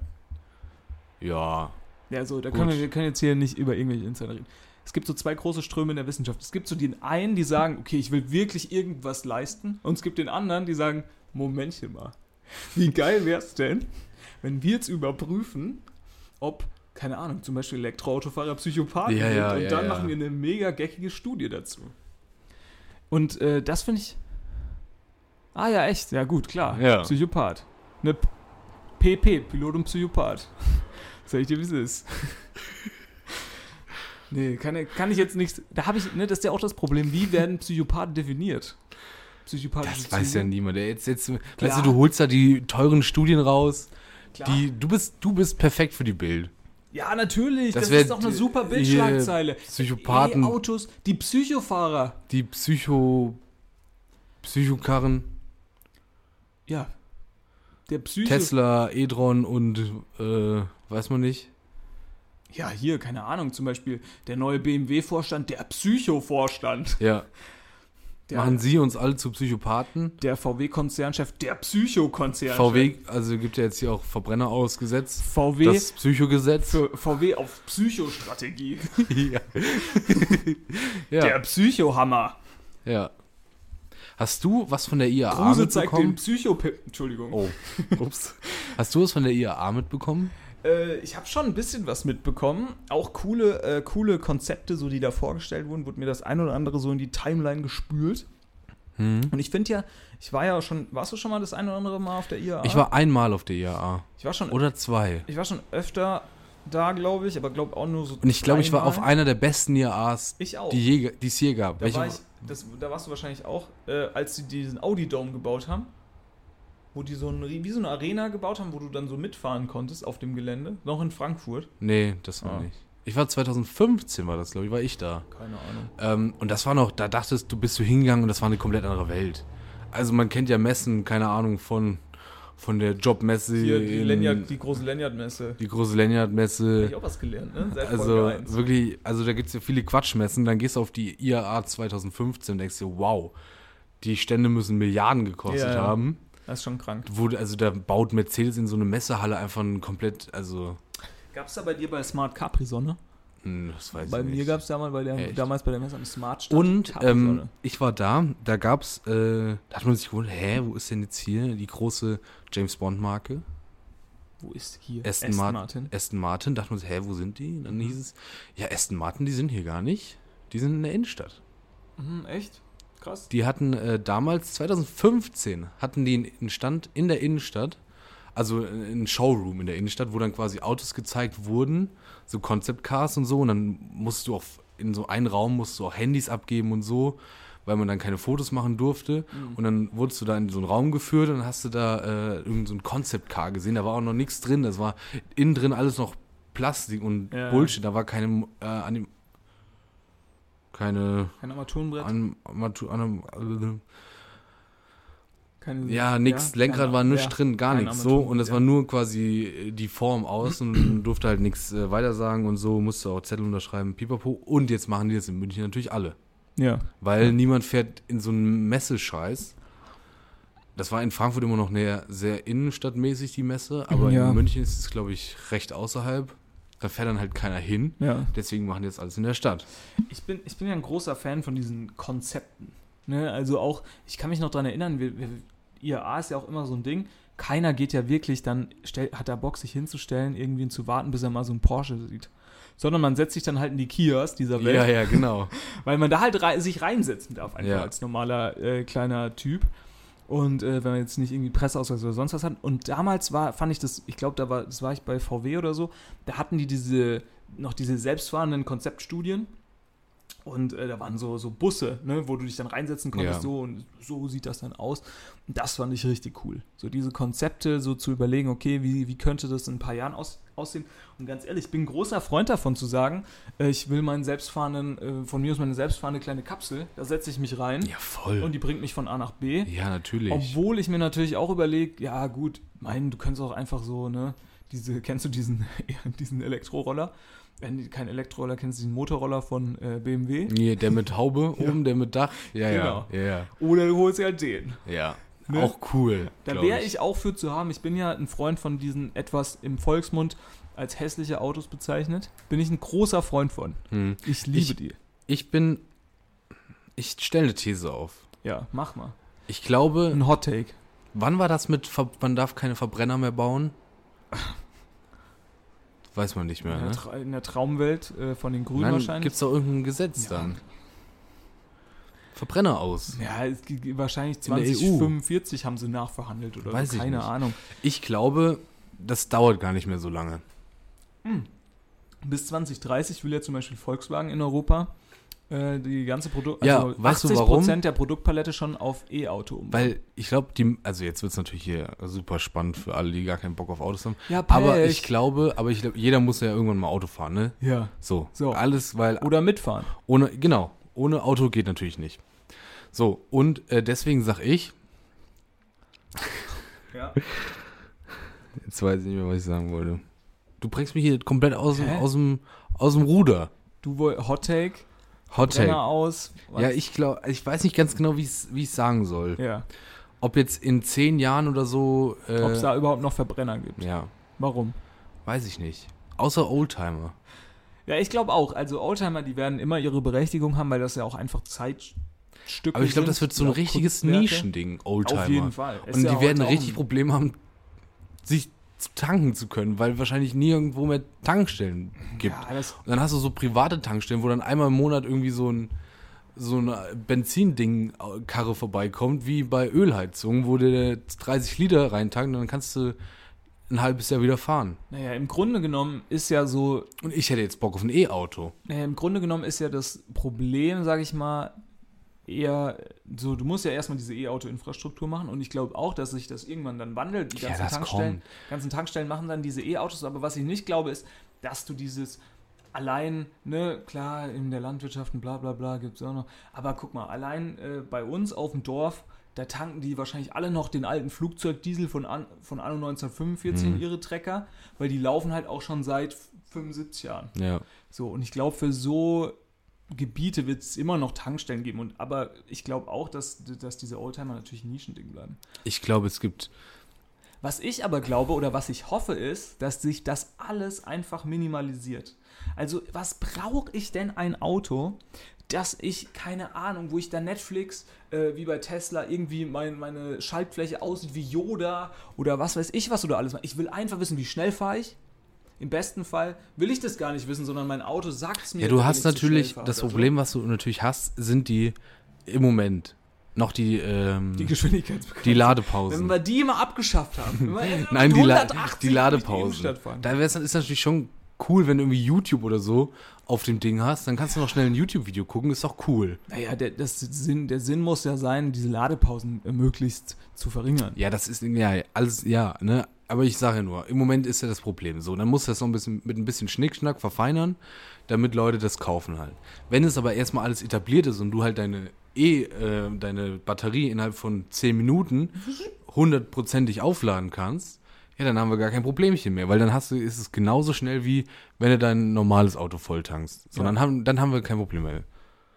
Ja. Ja, so, da Gut. können wir, wir können jetzt hier nicht über irgendwelche Insider reden. Es gibt so zwei große Ströme in der Wissenschaft. Es gibt so den einen, die sagen, okay, ich will wirklich irgendwas leisten. Und es gibt den anderen, die sagen, Momentchen mal. Wie geil wär's denn, wenn wir jetzt überprüfen, ob, keine Ahnung, zum Beispiel Elektroautofahrer Psychopathen Ja, sind ja, und ja, dann ja. machen wir eine mega geckige Studie dazu. Und äh, das finde ich. Ah ja, echt, ja gut, klar. Ja. Psychopath. Ne P- PP, Pilot und Psychopath. Sag ich dir, wie es ist. nee, kann, kann ich jetzt nichts. Da habe ich, ne, das ist ja auch das Problem. Wie werden Psychopathen definiert? Psychopathische Das weiß Züge? ja niemand. Jetzt, jetzt, weißt du, du holst da die teuren Studien raus. Klar. Die, du, bist, du bist perfekt für die Bild. Ja, natürlich. Das, Das ist doch eine super Bildschlagzeile. Psychopathen. E-Autos, die Psychofahrer. Die Psycho. Psychokarren. Ja. Der Psycho. Tesla, E-Tron und äh, weiß man nicht. Ja, hier, keine Ahnung. Zum Beispiel der neue BMW-Vorstand, der Psycho-Vorstand. Ja. Der, Machen sie uns alle zu Psychopathen. der VW-Konzernchef, der Psycho-Konzernchef. VW, also gibt ja jetzt hier auch Verbrenner ausgesetzt. VW Das Psychogesetz. für VW auf Psychostrategie. ja. Der ja. Psychohammer. ja. Hast du was von der IAA Kruse zeigt den mitbekommen? Psycho... Entschuldigung. Oh, ups. Hast du was von der IAA mitbekommen? Äh, ich habe schon ein bisschen was mitbekommen. Auch coole, äh, coole Konzepte, so die da vorgestellt wurden, wurde mir das ein oder andere so in die Timeline gespült. Hm. Und ich finde ja, ich war ja schon, warst du schon mal das ein oder andere Mal auf der IAA? Ich war einmal auf der IAA. ich war schon, Oder zwei. ich war schon öfter da, glaube ich, aber glaube auch nur so Und ich glaube, ich war auf einer der besten IAAs, Ich auch. die, je, die es je gab. da, war ich, das, da warst du wahrscheinlich auch, äh, als sie diesen Audi Dome gebaut haben. Wo die so ein, wie so eine Arena gebaut haben, wo du dann so mitfahren konntest auf dem Gelände. Noch in Frankfurt. nee, das war Ah. nicht. Ich war 2015, war das, glaube ich, war ich da. Keine Ahnung. Ähm, und das war noch, da dachtest du, bist du hingegangen und das war eine komplett andere Welt. Also man kennt ja Messen, keine Ahnung, von, von der Jobmesse, Hier, die, in- Lanyard, die große Lanyard-Messe. die große Habe Lanyard-Messe. ich auch was gelernt, ne? Seit Also wirklich, also da gibt es ja viele Quatschmessen, dann gehst du auf die IAA 2015 und denkst dir, wow, die Stände müssen Milliarden gekostet Ja, ja. haben. Das ist schon krank. Wurde, also da baut Mercedes in so eine Messehalle einfach ein komplett, also, Gab es da bei dir bei Smart Capri-Sonne? hm, das weiß Bei ich mir nicht. gab es damals, bei der, Echt? damals bei der Messe am Smart stand Und ähm, ich war da, da gab's, äh, da hat man sich gewundert, hä, wo ist denn jetzt hier die große James Bond Marke? Wo ist hier Aston, Martin. Aston Martin, dachte man sich, hä, wo sind die? Und dann hieß es, ja, Aston Martin, die sind hier gar nicht. Die sind in der Innenstadt. Mhm, echt? Krass. Die hatten äh, damals, 2015, hatten die einen Stand in der Innenstadt, also ein Showroom in der Innenstadt, wo dann quasi Autos gezeigt wurden, so Concept Cars und so. Und dann musst du auch in so einen Raum musst du auch Handys abgeben und so, weil man dann keine Fotos machen durfte. Und dann wurdest du da in so einen Raum geführt und dann hast du da äh, irgend so Concept Car gesehen. Da war auch noch nichts drin. Das war innen drin alles noch Plastik und Ja. Bullshit. Da war keine äh, keine Kein Armaturenbrett? an, Armatu- an, keine, ja, nix, Lenkrad keine- war nichts ja, drin, gar nichts so. Und es Armaturenbrett, war nur quasi äh, die Form aus und durfte halt nichts äh, weitersagen und so, musste auch Zettel unterschreiben, pipapo. Und jetzt machen die das in München natürlich alle. Ja. Weil niemand fährt in so einen Messescheiß. Das war in Frankfurt immer noch näher, sehr innenstadtmäßig, die Messe, aber Ja. in München ist es, glaube ich, recht außerhalb. Da fährt dann halt keiner hin. ja. Deswegen machen die jetzt alles in der Stadt. Ich bin, ich bin ja ein großer Fan von diesen Konzepten. Ne? Also auch, ich kann mich noch daran erinnern, wir, wir, IAA ist ja auch immer so ein Ding. Keiner geht ja wirklich dann, stell, hat da Bock, sich hinzustellen, irgendwie zu warten, bis er mal so einen Porsche sieht. Sondern man setzt sich dann halt in die Kias dieser Welt, Ja, ja, genau. weil man da halt rei sich reinsetzen darf, einfach Ja. als normaler äh, kleiner Typ. Und äh, wenn man jetzt nicht irgendwie Presseausweis oder sonst was hat. Und damals war, fand ich das, ich glaube, da war, das war ich bei VW oder so, da hatten die diese, noch diese selbstfahrenden Konzeptstudien. Und äh, da waren so, so Busse, ne, wo du dich dann reinsetzen konntest, Ja. so und so sieht das dann aus. Und das fand ich richtig cool. So diese Konzepte, so zu überlegen, okay, wie, wie könnte das in ein paar Jahren aus, aussehen? Und ganz ehrlich, ich bin ein großer Freund davon zu sagen, äh, ich will meinen selbstfahrenden, äh, von mir aus meine selbstfahrende kleine Kapsel, da setze ich mich rein Ja, voll. und die bringt mich von A nach B. ja, natürlich. Obwohl ich mir natürlich auch überlege, ja gut, mein, du könntest auch einfach so, ne, diese, kennst du diesen, diesen Elektroroller? Wenn du keinen Elektroroller kennst, diesen Motorroller von äh, BMW. Nee, der mit Haube oben, der mit Dach. Ja, Genau. ja, ja, Oder du holst halt den. ja. Ne? Auch cool. Da wäre ich auch für zu haben. Ich bin ja ein Freund von diesen etwas im Volksmund als hässliche Autos bezeichnet. Bin ich ein großer Freund von. Hm. Ich liebe Ich- die. Ich bin. Ich stelle eine These auf. Ja, mach mal. Ich glaube, Ein Hot Take. Wann war das mit, man darf keine Verbrenner mehr bauen? Weiß man nicht mehr, In der, ne? Tra in der Traumwelt äh, von den Grünen Nein, wahrscheinlich. gibt's doch irgendein Gesetz Ja. dann. Verbrenner aus. ja, es gibt wahrscheinlich In der EU. 2045 haben sie nachverhandelt oder Weiß so, ich keine nicht. Ahnung. Ich glaube, das dauert gar nicht mehr so lange. Bis 2030 will ja zum Beispiel Volkswagen in Europa äh, die ganze Produkt, Ja, also weißt du 80 warum? Prozent der Produktpalette schon auf E-Auto um. Weil ich glaube, die, also jetzt wird's natürlich hier super spannend für alle, die gar keinen Bock auf Autos haben. ja, Aber Pech. ich glaube, aber ich glaube, jeder muss ja irgendwann mal Auto fahren, ne? Ja. So. So. Alles, weil Oder mitfahren. ohne, genau, ohne Auto geht natürlich nicht. So, und äh, deswegen sag ich, Ja. jetzt weiß ich nicht mehr, was ich sagen wollte. Du bringst mich hier komplett aus, dem- aus, dem, aus dem Ruder. Du woll Hot Take, Hot Take. aus. was? Ja, ich glaube, ich weiß nicht ganz genau, wie ich es sagen soll. Ja. Ob jetzt in zehn Jahren oder so. Äh, Ob es da überhaupt noch Verbrenner gibt. ja, Warum? weiß ich nicht. Außer Oldtimer. Ja, ich glaube auch. Also Oldtimer, die werden immer ihre Berechtigung haben, weil das ja auch einfach Zeitstücke Aber ich glaube, das wird so ein richtiges. Nischending, Oldtimer. Auf jeden Fall. Ist Und ja die werden richtig Probleme haben, sich tanken zu können, weil wahrscheinlich nirgendwo mehr Tankstellen gibt. Ja, Und dann hast du so private Tankstellen, wo dann einmal im Monat irgendwie so ein so eine Benzinding-Karre vorbeikommt, wie bei Ölheizungen, wo du 30 Liter reintankt und dann kannst du ein halbes Jahr wieder fahren. naja, im Grunde genommen ist ja so, Und ich hätte jetzt Bock auf ein E-Auto. naja, im Grunde genommen ist ja das Problem, sage ich mal, eher so, du musst ja erstmal diese E-Auto-Infrastruktur machen und ich glaube auch, dass sich das irgendwann dann wandelt. Die Ja, ganzen das Tankstellen, kommt. ganzen Tankstellen machen dann diese E-Autos, aber was ich nicht glaube, ist, dass du dieses allein, ne, klar, in der Landwirtschaft und bla bla bla gibt es auch noch, aber guck mal, allein äh, bei uns auf dem Dorf, da tanken die wahrscheinlich alle noch den alten Flugzeugdiesel von, an, von anno 1945 Mhm. in ihre Trecker, weil die laufen halt auch schon seit 75 Jahren. Ja. So, und ich glaube, für so Gebiete wird es immer noch Tankstellen geben. Und, aber ich glaube auch, dass, dass diese Oldtimer natürlich ein Nischending bleiben. Ich glaube, es gibt. Was ich aber glaube oder was ich hoffe ist, dass sich das alles einfach minimalisiert. Also, was brauche ich denn ein Auto, dass ich, keine Ahnung, wo ich dann Netflix, äh, wie bei Tesla, irgendwie mein, meine Schaltfläche aussieht wie Yoda oder was weiß ich was oder alles. Ich will einfach wissen, wie schnell fahre ich. Im besten Fall will ich das gar nicht wissen, sondern mein Auto sagt es mir. Ja, du hast natürlich, das. Problem, was du natürlich hast, sind die im Moment noch die, ähm, Die die, Geschwindigkeitsbegrenzung. Ladepausen. Wenn wir die mal abgeschafft haben. Nein, die, La 180 die Ladepausen. Da wär's, ist natürlich schon cool, wenn du irgendwie YouTube oder so auf dem Ding hast. Dann kannst du noch schnell ein YouTube-Video gucken, ist doch cool. Naja, der, das Sinn, der Sinn muss ja sein, diese Ladepausen möglichst zu verringern. Ja, das ist ja alles, ja, ne? Aber ich sage ja nur, im Moment ist ja das Problem so. Dann musst du das noch ein bisschen mit ein bisschen Schnickschnack verfeinern, damit Leute das kaufen halt. Wenn es aber erstmal alles etabliert ist und du halt deine E, äh, deine Batterie innerhalb von 10 Minuten hundertprozentig aufladen kannst, ja, dann haben wir gar kein Problemchen mehr, weil dann hast du, ist es genauso schnell wie wenn du dein normales Auto volltankst. So, Ja. dann, haben, dann haben wir kein Problem mehr.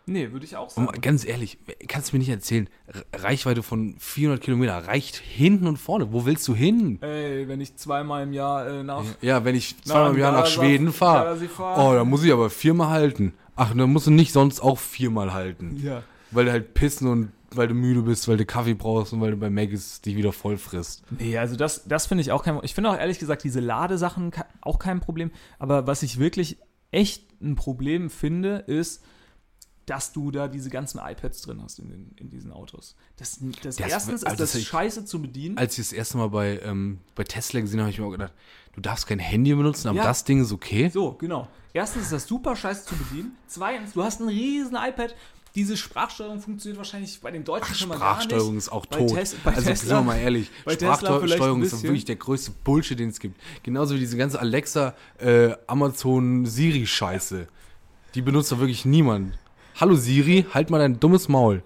Nee, würde ich auch Und sagen. mal ganz ehrlich, kannst du mir nicht erzählen, Reichweite von 400 Kilometer reicht hinten und vorne. Wo willst du hin? Ey, wenn ich zweimal im Jahr äh, nach. Ja, wenn ich zweimal im Jahr nach Schweden fahre. Fahr. Oh, da muss ich aber viermal halten. Ach, dann musst du nicht sonst auch viermal halten. Ja. Weil du halt pissen und weil du müde bist, weil du Kaffee brauchst und weil du bei Maggis dich wieder voll frisst. Nee, also das, das finde ich auch kein Ich finde auch ehrlich gesagt diese Ladesachen auch kein Problem. Aber was ich wirklich echt ein Problem finde, ist, dass du da diese ganzen iPads drin hast in, den, in diesen Autos. Das, das, Das- erstens also ist das das ich- scheiße zu bedienen. Als ich das erste Mal bei, ähm, bei Tesla gesehen habe, habe ich mir auch gedacht, du darfst kein Handy benutzen, aber Ja. das Ding ist okay. So, genau. Erstens ist das super scheiße zu bedienen. Zweitens, du hast ein riesen iPad. Diese Sprachsteuerung funktioniert wahrscheinlich bei den Deutschen schon mal gar nicht. Sprachsteuerung ist auch Bei tot. Tes- bei also Tesla- sind wir mal ehrlich, Sprachsteuerung ist wirklich der größte Bullshit, den es gibt. Genauso wie diese ganze Alexa, äh, Amazon, Siri-Scheiße. Die benutzt doch wirklich niemand. Hallo Siri, halt mal dein dummes Maul.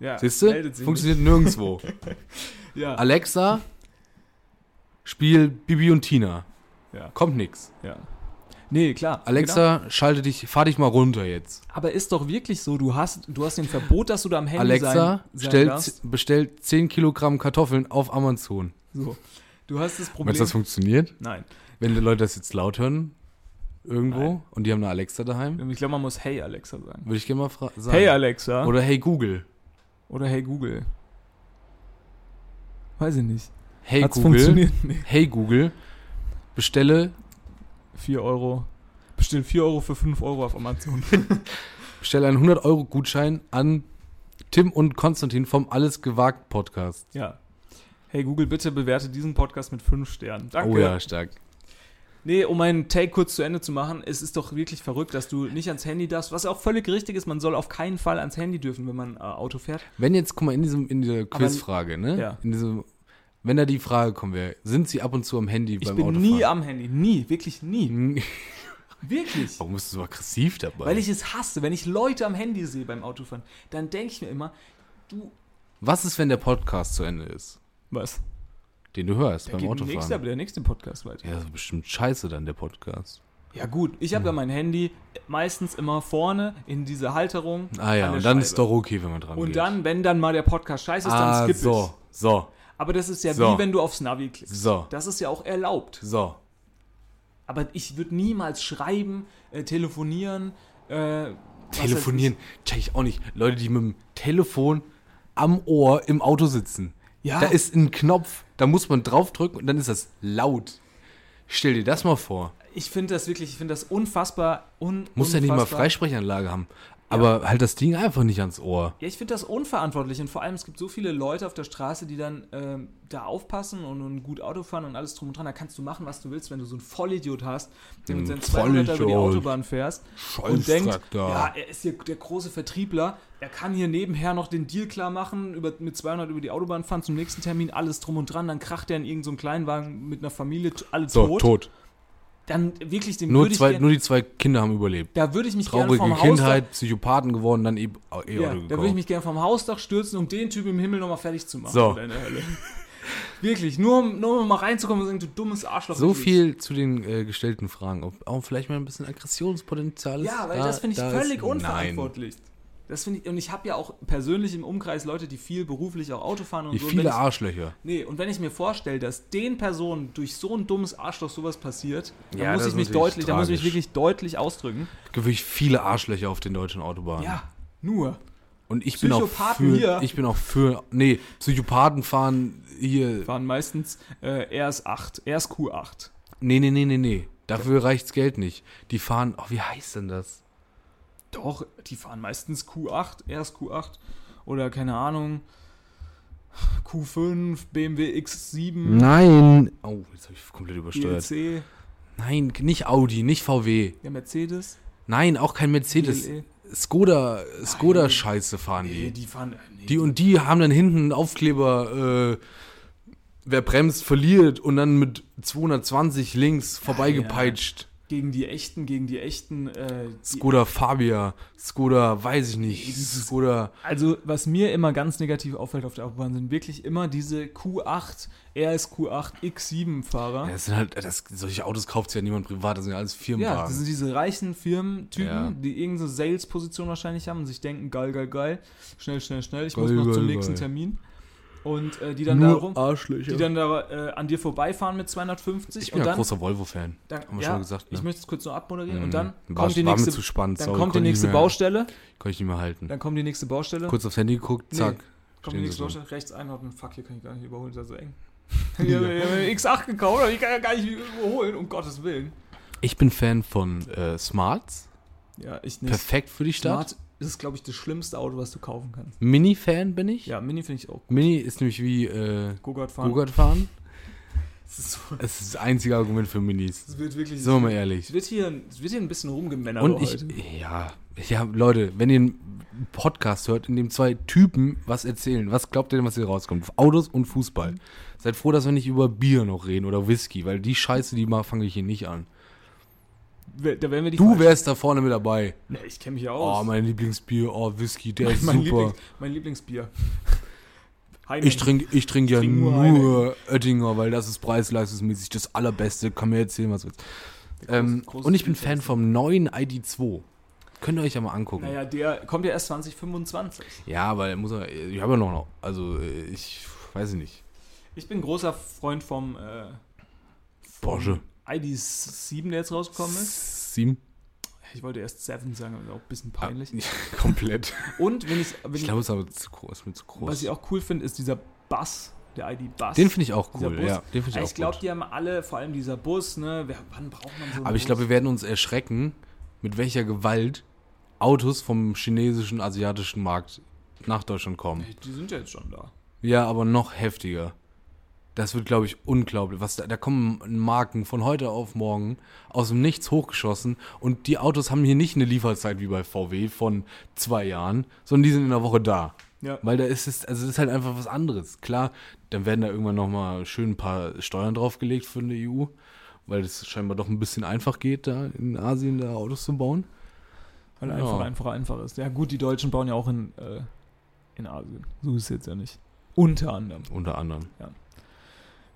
Ja, Siehst du? Funktioniert nirgendwo. nicht. Ja, Alexa, spiel Bibi und Tina. ja, Kommt nix. ja. Nee, klar. Genau. Alexa, schalte dich, fahr dich mal runter jetzt. Aber ist doch wirklich so, du hast, du hast den Verbot, dass du da am Handy Alexa, sein, sein stell, darfst. bestellt 10 Kilogramm Kartoffeln auf Amazon. So. Du hast das Problem. Meinst du, das funktioniert? Nein. Wenn die Leute das jetzt laut hören, irgendwo, Nein. und die haben eine Alexa daheim, Ich glaube, man muss Hey Alexa sagen. würde ich gerne mal fra- sagen. Hey Alexa. Oder, Oder Hey Google. Hey Google. Weiß ich nicht. Hey Hat's Google, funktioniert? Nee. hey Google, bestelle, 4 Euro. Bestimmt 4 Euro für 5 Euro auf Amazon. bestelle einen 100 Euro Gutschein an Tim und Konstantin vom Alles gewagt Podcast. ja. Hey Google, bitte bewerte diesen Podcast mit 5 Sternen. Danke. Oh ja, stark. Nee, um meinen Take kurz zu Ende zu machen, es ist doch wirklich verrückt, dass du nicht ans Handy darfst, was auch völlig richtig ist, man soll auf keinen Fall ans Handy dürfen, wenn man äh, Auto fährt. Wenn jetzt, guck mal, in diesem, in dieser Quizfrage, ne? ja. In diesem, wenn da die Frage kommen wäre, sind Sie ab und zu am Handy Ich beim bin Autofahren? nie am Handy, nie, wirklich nie. Wirklich. Warum bist du so aggressiv dabei? Weil ich es hasse, wenn ich Leute am Handy sehe beim Autofahren, dann denke ich mir immer, du, Was ist, wenn der Podcast zu Ende ist, was? Den du hörst Da beim geht nächster, Autofahren? der nächste Podcast weiter. Ja, das ist bestimmt scheiße dann, der Podcast. Ja gut, ich habe ja mein Handy meistens immer vorne in diese Halterung. Ah ja, der und dann ist Scheibe. doch okay, wenn man dran Und geht. dann, wenn dann mal der Podcast scheiße ist, ah, dann skippe so, ich. so, Aber das ist ja So. wie wenn du aufs Navi klickst. so, Das ist ja auch erlaubt. so. Aber ich würde niemals schreiben, äh, telefonieren. Äh, Telefonieren, check ich auch nicht. Leute, die mit dem Telefon am Ohr im Auto sitzen. Ja. Da ist ein Knopf, da muss man draufdrücken und dann ist das laut. Stell dir das mal vor. Ich, finde das wirklich, ich finde das unfassbar. Un Muss ja nicht mal unfassbar. Freisprechanlage haben. Aber halt das Ding einfach nicht ans Ohr. Ja, ich finde das unverantwortlich und vor allem, es gibt so viele Leute auf der Straße, die dann ähm, da aufpassen und, und gut Auto fahren und alles drum und dran. Da kannst du machen, was du willst, wenn du so einen Vollidiot hast, der mit Ein seinen 200 über die. Autobahn fährst und denkt, ja, er ist hier der große Vertriebler, er kann hier nebenher noch den Deal klar machen, über, mit 200 über die Autobahn fahren zum nächsten Termin, alles drum und dran, dann kracht er in irgendeinen so einen Kleinwagen mit einer Familie, alle So, tot. tot. Dann wirklich, dem Nur, zwei, gern- nur die zwei Kinder haben überlebt. da würde ich mich gerne Traurige vom Hausdach Kindheit, Psychopathen geworden, dann E- E-Auto Ja, da würde ich mich gerne vom Hausdach stürzen, um den Typ im Himmel nochmal fertig zu machen. So. Wirklich, nur, um- nur um mal reinzukommen und sagen, du dummes Arschloch. So viel zu den äh, gestellten Fragen. Ob auch vielleicht mal ein bisschen Aggressionspotenzial ist. Ja, weil da- das finde ich da völlig ist- unverantwortlich. Das finde ich, und ich habe ja auch persönlich im Umkreis Leute, die viel beruflich auch Auto fahren und Nein, so. Und viele ich, Arschlöcher. nee, und wenn ich mir vorstelle, dass den Personen durch so ein dummes Arschloch sowas passiert, dann Ja, muss ich mich deutlich, dann muss ich mich wirklich deutlich ausdrücken. Es gibt wirklich viele Arschlöcher auf den deutschen Autobahnen. Ja, nur. Und ich bin auch für, hier. ich bin auch für, nee, Psychopathen fahren hier, Fahren meistens äh, RS8, RSQ8. nee, nee, nee, nee, nee. Dafür reicht's Geld nicht. Die fahren, oh, wie heißt denn das? Doch, die fahren meistens Q8, erst Q8 oder keine Ahnung, Q5, BMW X7, Nein. Oh, jetzt habe ich komplett übersteuert. GLC, Nein, nicht Audi, nicht VW. der Mercedes, Nein, auch kein Mercedes. GLE. Skoda, Skoda-Scheiße fahren Nee, die. die fahren. äh, Nee, Die und die haben dann hinten einen Aufkleber, äh, wer bremst, verliert und dann mit 220 links vorbeigepeitscht. Gegen die echten, gegen die echten. Äh, die, Skoda Fabia, Skoda, weiß ich nicht, dieses- Skoda. also, was mir immer ganz negativ auffällt auf der Autobahn, sind wirklich immer diese Q8, RSQ8, X7-Fahrer. Ja, das sind halt, das, solche Autos kauft ja niemand privat, das sind ja alles Ja, das Firmenwagen. sind diese reichen Firmentypen, Ja. die irgendeine Sales-Position wahrscheinlich haben und sich denken, geil, geil, geil, schnell, schnell, schnell, ich Geil, muss noch geil, zum nächsten geil. Termin. Und äh, die dann da rum, Arschlöcher. die dann da äh, an dir vorbeifahren mit 250 ich bin und ja dann, großer Volvo-Fan. haben wir ja, schon gesagt, ne? ich möchte es kurz noch abmoderieren Mhm. und dann war, kommt die war nächste, mir zu spannend, dann sorry, kommt die nächste mehr, Baustelle, Konnte ich nicht mehr halten. dann kommt die nächste Baustelle, Kurz aufs Handy geguckt, Nee. zack. kommt die nächste. Baustelle, rechts einordnen, fuck, hier kann ich gar nicht überholen, ist ja so eng. Ich habe mir eine X8 gekauft, aber ich kann ja gar nicht überholen, um Gottes Willen. Ich bin Fan von äh, Smarts. Ja, ich nicht. Perfekt für die Stadt. Smart ist, glaube ich, das schlimmste Auto, was du kaufen kannst. Mini-Fan bin ich. Ja, Mini finde ich auch. Mini ist nämlich wie äh, Go-Kart fahren. Go-Kart fahren. Es ist so- Es ist das einzige Argument für Minis. es wird wirklich. Wir mal es ehrlich. wird hier, es wird hier ein bisschen rumgemännert Und ich, heute. ja, ja, Leute, wenn ihr einen Podcast hört, in dem zwei Typen was erzählen, was glaubt ihr denn, was hier rauskommt? Autos und Fußball. Seid froh, dass wir nicht über Bier noch reden oder Whisky, weil die Scheiße, die mal fange ich hier nicht an. Da wären wir die Du falschen- wärst da vorne mit dabei. Nee, ich kenne mich ja Oh, aus. mein Lieblingsbier, oh, Whisky, der mein, ist mein, super. Lieblings, mein Lieblingsbier. Heineken. Ich trinke ich trink ja trink nur nur Oettinger, weil das ist preis-leistungsmäßig das allerbeste. Kann mir erzählen, was du willst. Ähm, und ich bin Fan vom neuen ID2. Könnt ihr euch ja mal angucken. Naja, der kommt ja erst 2025. Ja, er muss er, ich habe ja noch, also äh, ich weiß nicht. Ich bin großer Freund vom, äh, vom Porsche. ID7, der jetzt rausgekommen ist. Sieben? Ich wollte erst 7 sagen, aber auch ein bisschen peinlich. Komplett. Und wenn ich, wenn Ich glaube, es ist aber zu groß, mir zu groß. was ich auch cool finde, ist dieser Bass. der ID-Bus. Den finde ich auch cool, Bus. ja. Den finde ich auch ich glaube, die haben alle, vor allem dieser Bus, ne? Wer, wann braucht man so einen Aber ich glaube, wir werden uns erschrecken, mit welcher Gewalt Autos vom chinesischen, asiatischen Markt nach Deutschland kommen. Die sind ja jetzt schon da. Ja, aber noch heftiger. Das wird, glaube ich, unglaublich. Was da, da kommen Marken von heute auf morgen aus dem Nichts hochgeschossen und die Autos haben hier nicht eine Lieferzeit wie bei VW von zwei Jahren, sondern die sind in der Woche da. Ja. Weil da ist es, also das ist halt einfach was anderes. Klar, dann werden da irgendwann nochmal schön ein paar Steuern draufgelegt für eine EU, weil es scheinbar doch ein bisschen einfach geht, da in Asien da Autos zu bauen. Weil Ja. einfach, einfach, einfach ist. Ja, gut, die Deutschen bauen ja auch in, äh, in Asien. So ist es jetzt ja nicht. Unter anderem. Unter anderem.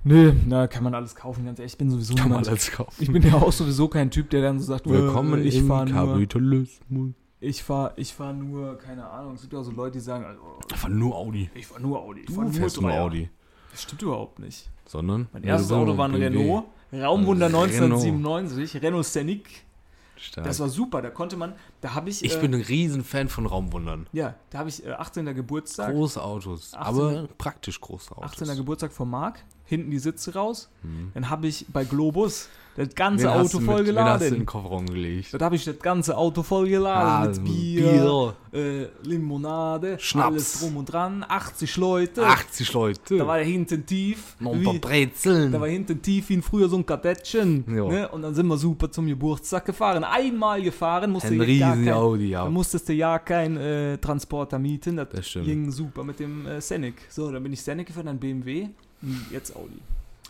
Nö, na, kann man alles kaufen, ganz ehrlich. Ich bin sowieso Kann man niemand. alles kaufen. Ich bin ja auch sowieso kein Typ, der dann so sagt, Willkommen äh, ich im fahre nur, Kapitalismus. ich fahr, ich fahr nur, keine Ahnung. Es gibt ja auch so Leute, die sagen, also, Einfach nur Audi. ich fahr nur Audi. Ich Du fahr fährst nur. Audi. Das stimmt überhaupt nicht. Sondern? Mein erstes Auto war ein BMW. Renault. Raumwunder Renault. 1997, Renault Scenic. Stark. Das war super, da konnte man, da habe ich, ich äh, bin ein Riesen-Fan von Raumwundern. ja, da habe ich äh, 18. Geburtstag, Große Autos, 18 aber praktisch große Autos. 18. Geburtstag von Marc, hinten die Sitze raus. Dann habe ich bei Globus das ganze Wen Auto voll mit- wen hast du in den geladen. Kofferraum gelegt? Da habe ich das ganze Auto voll geladen mit Bier, Äh, Limonade, Schnaps. alles drum und dran, 80 Leute. 80 Leute. Da war hinten tief. noch ein paar Wie, Brezeln. da war hinten tief wie früher so ein Kadettchen. Ja. Ne? Und dann sind wir super zum Geburtstag gefahren. Einmal gefahren, musste ein riesen kein, Audi, ja. musstest du ja keinen äh, Transporter mieten. Das, Das ging super mit dem äh, Scenic. So, dann bin ich Scenic gefahren, dann BMW, jetzt Audi.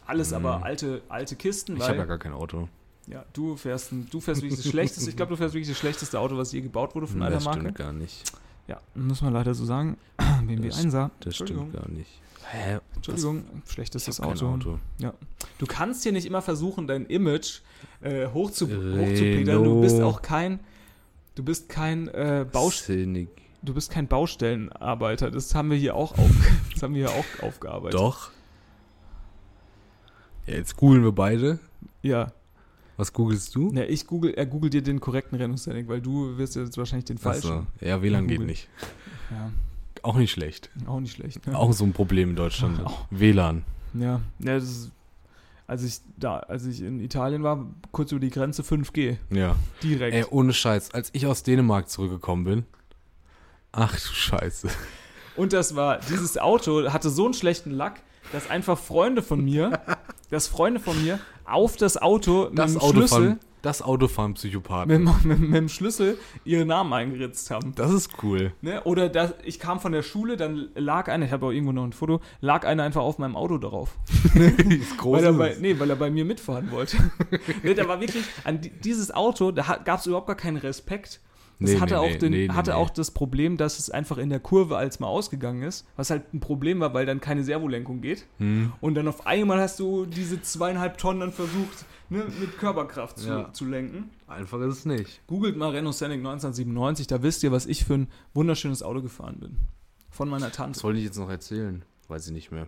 Alles aber alte, alte Kisten, Mhm. Ich habe ja gar kein Auto. ja, du fährst, du fährst wirklich das schlechteste, ich glaube, du fährst wirklich das schlechteste Auto, was je gebaut wurde von einer das Marke. stimmt gar nicht. Ja, muss man leider so sagen. BMW Das- 1er. Das stimmt gar nicht. Hä? Entschuldigung, Ich schlechtestes Auto. Auto. Ja. Du kannst hier nicht immer versuchen, dein Image äh, hochzu Renault. hochzupedeln. Du bist auch kein, du bist kein äh, Baust Scenic. du bist kein Baustellenarbeiter. Das haben wir hier auch, auf, das haben wir hier auch aufgearbeitet. Doch. Ja, jetzt googeln wir beide. Ja. Was googelst du? Ne, ich google, er googelt dir den korrekten Renault Scenic, weil du wirst jetzt wahrscheinlich den falschen. Ja, WLAN geht nicht. Ja, Auch nicht schlecht. auch nicht schlecht. Ne? Auch so ein Problem in Deutschland. Auch. WLAN. Ja, ja das ist, als ich da, als ich in Italien war, kurz über die Grenze 5G. Ja. Direkt. Ey, ohne Scheiß. Als ich aus Dänemark zurückgekommen bin. Ach du Scheiße. Und das war, dieses Auto hatte so einen schlechten Lack, dass einfach Freunde von mir, dass Freunde von mir auf das Auto mit Das dem Auto, Schlüssel, fahren, das Auto fahren Psychopathen. mit, mit, mit dem Schlüssel ihre Namen eingeritzt haben. Das ist cool. Ne? Oder das, ich kam von der Schule, dann lag einer, ich habe auch irgendwo noch ein Foto, lag einer einfach auf meinem Auto darauf. ist groß. Weil er, bei, nee, weil er bei mir mitfahren wollte. ne, da war wirklich, an di- dieses Auto, da gab es überhaupt gar keinen Respekt. Das Nee, hatte, nee, auch, nee, den, nee, nee, hatte nee. auch das Problem, dass es einfach in der Kurve als mal ausgegangen ist, was halt ein Problem war, weil dann keine Servolenkung geht. Hm. Und dann auf einmal hast du diese zweieinhalb Tonnen dann versucht, ne, mit Körperkraft zu, Ja. zu lenken. Einfach ist es nicht. Googelt mal Renault Scenic 1997, da wisst ihr, was ich für ein wunderschönes Auto gefahren bin. Von meiner Tante. Was wollte ich jetzt noch erzählen? Weiß ich nicht mehr.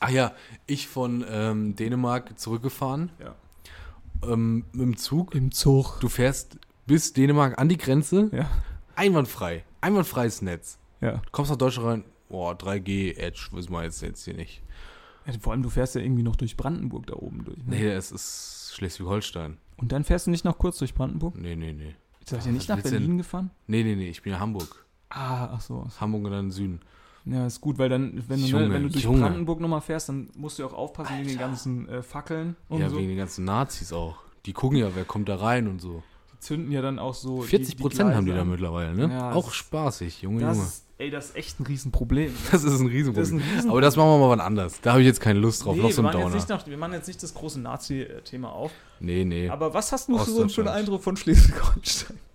Ach ja, ich von ähm, Dänemark zurückgefahren. Ja. Ähm, mit dem Zug. Im Zug. Du fährst bis Dänemark an die Grenze. Ja. Einwandfrei. Einwandfreies Netz. Ja. Du kommst nach Deutschland rein. Boah, 3G, Edge, wissen wir jetzt, jetzt hier nicht. ja. Vor allem, du fährst ja irgendwie noch durch Brandenburg da oben durch. Ne? Nee, es ist Schleswig-Holstein. Und dann fährst du nicht noch kurz durch Brandenburg? Nee, nee, nee. Seid ihr nicht nach Berlin gefahren? Nee, nee, nee, ich bin ja Hamburg. Ah, ach so. Hamburg und dann Süden. Ja, ist gut, weil dann, wenn du, ne, Junge, wenn du durch Junge. Brandenburg nochmal fährst, dann musst du auch aufpassen wegen den ganzen äh, Fackeln und ja, so. wegen den ganzen Nazis auch. Die gucken ja, wer kommt da rein und so. Zünden ja dann auch so. 40 Prozent haben die da mittlerweile, ne? Ja, auch spaßig, Junge, Das, Junge. ey, das ist echt ein Riesenproblem. Das ist ein Riesenproblem. Das ist ein Riesenproblem. Aber das machen wir mal wann anders. Da habe ich jetzt keine Lust drauf. Nee, noch so wir, ein machen jetzt Downer. nicht noch, wir machen jetzt nicht das große Nazi-Thema auf. nee, nee. Aber was hast du so für einen Ostdeutschland. Eindruck von Schleswig-Holstein?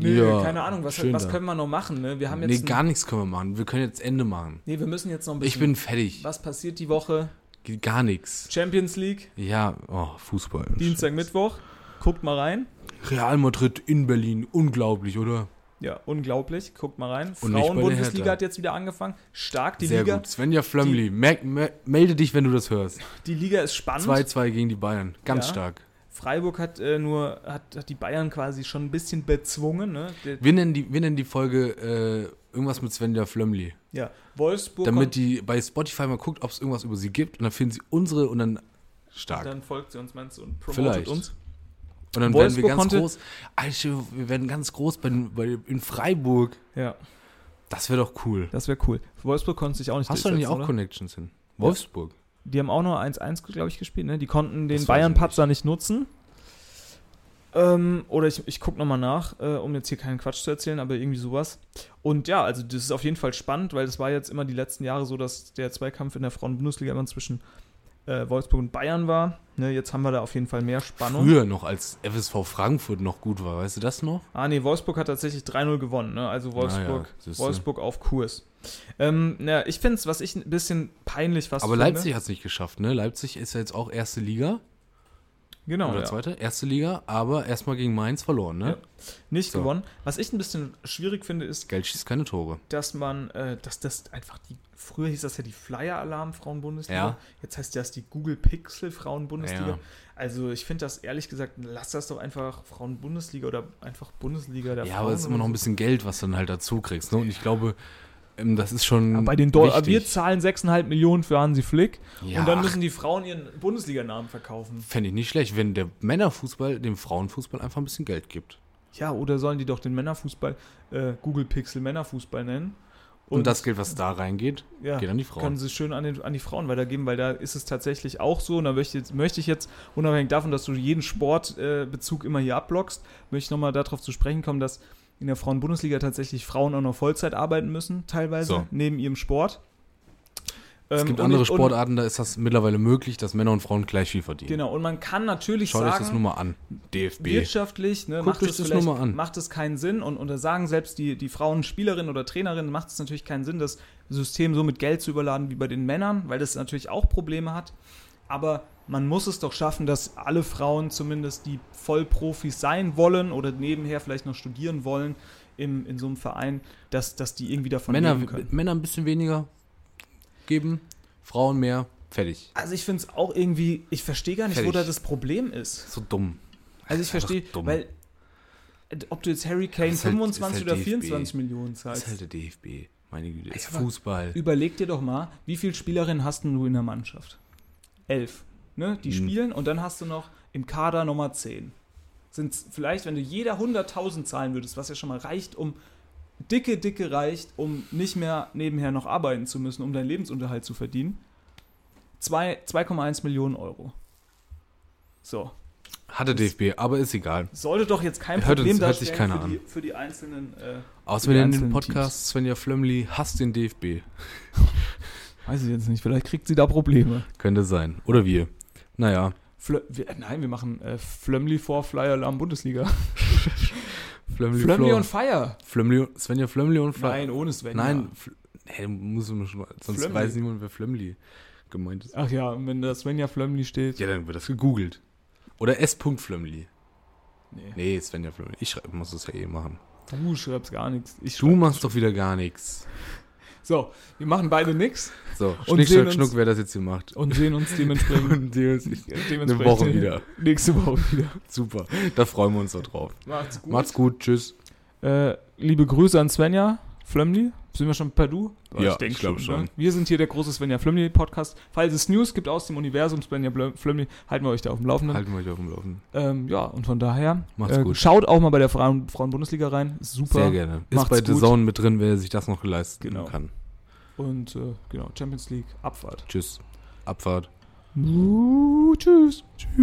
Nee, Ja, keine Ahnung, was, was können wir noch machen? Ne? Wir haben jetzt nee, gar nichts können wir machen. Wir können jetzt Ende machen. nee, wir müssen jetzt noch ein bisschen. Ich bin fertig. was passiert die Woche? Gar nichts. Champions League, Ja, oh, Fußball. Dienstag, Mittwoch. Guckt mal rein. Real Madrid in Berlin. Unglaublich, oder? Ja, unglaublich. Guckt mal rein. Und Frauen-Bundesliga hat jetzt wieder angefangen. Stark, die Sehr Liga. gut. Svenja mer- melde dich, wenn du das hörst. Die Liga ist spannend. 2-2 gegen die Bayern. Ganz Ja. stark. Freiburg hat äh, nur, hat, hat die Bayern quasi schon ein bisschen bezwungen, ne? Der, Wir nennen die, wir nennen die Folge äh, irgendwas mit Svenja Flömli. ja, Wolfsburg Damit die bei Spotify mal guckt, ob es irgendwas über sie gibt und dann finden sie unsere und dann stark. dann folgt sie uns, meinst du, und promotet Vielleicht. uns. Und dann werden wir Wolfsburg ganz groß. Alter, wir werden ganz groß bei, bei, in Freiburg. Ja, Das wäre doch cool. das wäre cool. Wolfsburg konnte sich auch nicht Hast du denn hier auch oder? Connections hin? Wolfsburg. Die haben auch nur 1-1, glaube ich, gespielt, ne? Die konnten den Bayern-Patzer nicht nutzen. Ähm, oder ich, ich gucke nochmal nach, äh, um jetzt hier keinen Quatsch zu erzählen, aber irgendwie sowas. Und ja, also das ist auf jeden Fall spannend, weil das war jetzt immer die letzten Jahre so, dass der Zweikampf in der Frauen-Bundesliga immer zwischen äh, Wolfsburg und Bayern war. Ne, jetzt haben wir da auf jeden Fall mehr Spannung. Früher noch, als FSV Frankfurt noch gut war, weißt du das noch? Ah, nee, Wolfsburg hat tatsächlich 3-0 gewonnen, ne? Also Wolfsburg, siehste. Wolfsburg auf Kurs. Ähm, na, ich finde es, was ich ein bisschen peinlich fast Aber finde. Leipzig hat es nicht geschafft, ne? Leipzig ist ja jetzt auch erste Liga genau, oder ja. zweite, erste Liga, aber erstmal gegen Mainz verloren, ne? Ja. nicht So. gewonnen. Was ich ein bisschen schwierig finde, ist, Geld schießt keine Tore. dass man, äh, dass das einfach die, früher hieß das ja die Flyer-Alarm Frauen-Bundesliga, Ja. jetzt heißt das die Google Pixel Frauen-Bundesliga. Ja. Also ich finde das ehrlich gesagt, lass das doch einfach Frauen-Bundesliga oder einfach Bundesliga der Ja, Frauen. aber es ist immer noch ein bisschen Geld, was du dann halt dazu kriegst, ne? Und ich glaube, das ist schon. Ja, bei den Dol wichtig. wir zahlen 6,5 Millionen für Hansi Flick Ja, und dann müssen die Frauen ihren Bundesliganamen verkaufen. Fände ich nicht schlecht, wenn der Männerfußball dem Frauenfußball einfach ein bisschen Geld gibt. Ja, oder sollen die doch den Männerfußball äh, Google Pixel Männerfußball nennen? Und, das Geld, was da reingeht, ja, geht an die Frauen. können sie schön an, den, an die Frauen weitergeben, weil da ist es tatsächlich auch so. Und da möchte, ich jetzt- möchte ich jetzt, unabhängig davon, dass du jeden Sportbezug äh, immer hier abblockst, möchte ich nochmal darauf zu sprechen kommen, dass in der Frauen-Bundesliga tatsächlich Frauen auch noch Vollzeit arbeiten müssen, teilweise, So. neben ihrem Sport. es Ähm, gibt andere ich- Sportarten, da ist das mittlerweile möglich, dass Männer und Frauen gleich viel verdienen. Genau, und man kann natürlich Schaut euch sagen, das nur mal an. DFB. wirtschaftlich ne, macht, euch es das nur mal an. macht es keinen Sinn und, und da sagen selbst die, die Frauen Spielerinnen oder Trainerinnen, macht es natürlich keinen Sinn, das System so mit Geld zu überladen wie bei den Männern, weil das natürlich auch Probleme hat. Aber man muss es doch schaffen, dass alle Frauen zumindest, die Vollprofis sein wollen oder nebenher vielleicht noch studieren wollen im, in so einem Verein, dass, dass die irgendwie davon Männer, leben können. Männer ein bisschen weniger geben, Frauen mehr, fertig. Also ich finde es auch irgendwie, ich verstehe gar nicht, wo Fertig. da das Problem ist. So dumm. Also ich verstehe, weil ob du jetzt Harry Kane Das ist halt- 25 ist halt oder DFB. 24 Millionen Das zahlst, ist halt der DFB. Meine Güte, ist Fußball. überleg dir doch mal, wie viele Spielerinnen hast du in der Mannschaft? Elf. Ne? Die Mhm. spielen und dann hast du noch im Kader Nummer 10. Sind vielleicht, wenn du jeder 100.000 zahlen würdest, was ja schon mal reicht, um dicke, dicke reicht, um nicht mehr nebenher noch arbeiten zu müssen, um deinen Lebensunterhalt zu verdienen, zwei- 2,1 Millionen Euro. So. Hatte DFB, aber ist egal. Sollte doch jetzt kein Hört uns- Problem hört sich keiner für, die, für die einzelnen äh, die in dem einzelnen Podcast, Svenja Flömmli hasst den DFB. Weiß ich jetzt nicht, vielleicht kriegt sie da Probleme. Könnte sein. Oder wir. Naja. Flö wir, nein, wir machen äh, Flömmli vor Flyer Alarm Bundesliga. Flömmli, Flömmli on Fire. Flömmli, Svenja Flömmli und Fla Nein, ohne Svenja. Nein, Fl hey, muss man schon sonst Flömmli. weiß niemand, wer Flömmli gemeint ist. Ach ja, und wenn da Svenja Flömmli steht. Ja, dann wird das gegoogelt. Oder S. Flömmli. Nee. Nee, Svenja Flömmli. Ich schreib, muss das ja eh machen. Du schreibst gar nichts. Ich Du machst doch wieder gar nichts. So, wir machen beide nix So, Und Schnick, sehen Schnack, uns- Schnuck, wer das jetzt hier macht. und sehen uns dementsprechend, Und die uns dementsprechend eine Woche wieder. Nächste Woche wieder. Super. Da freuen wir uns so drauf. Macht's gut. Macht's gut. Tschüss. Äh, liebe Grüße an Svenja Flömmli. Sind wir schon per Du? Ja, ich glaub schon. Ne? Wir sind hier der große Svenja Flömmli Podcast. Falls es News gibt aus dem Universum Svenja Flömmli, halten wir euch da auf dem Laufenden. Halten wir euch auf dem Laufenden. Ähm, ja, und von daher, Macht's äh, gut. schaut auch mal bei der Frauen- Frauen-Bundesliga rein. Ist super. Sehr gerne. Ist Macht's bei The. Zone mit drin, wer sich das noch leisten Genau. kann. Und äh, genau, Champions League, Abfahrt. Tschüss. Abfahrt. Uh, tschüss. Oh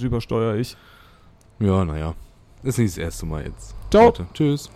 Gott, übersteuere ich. Ja, naja. Ist nicht das erste Mal jetzt. Ciao. Leute. Tschüss.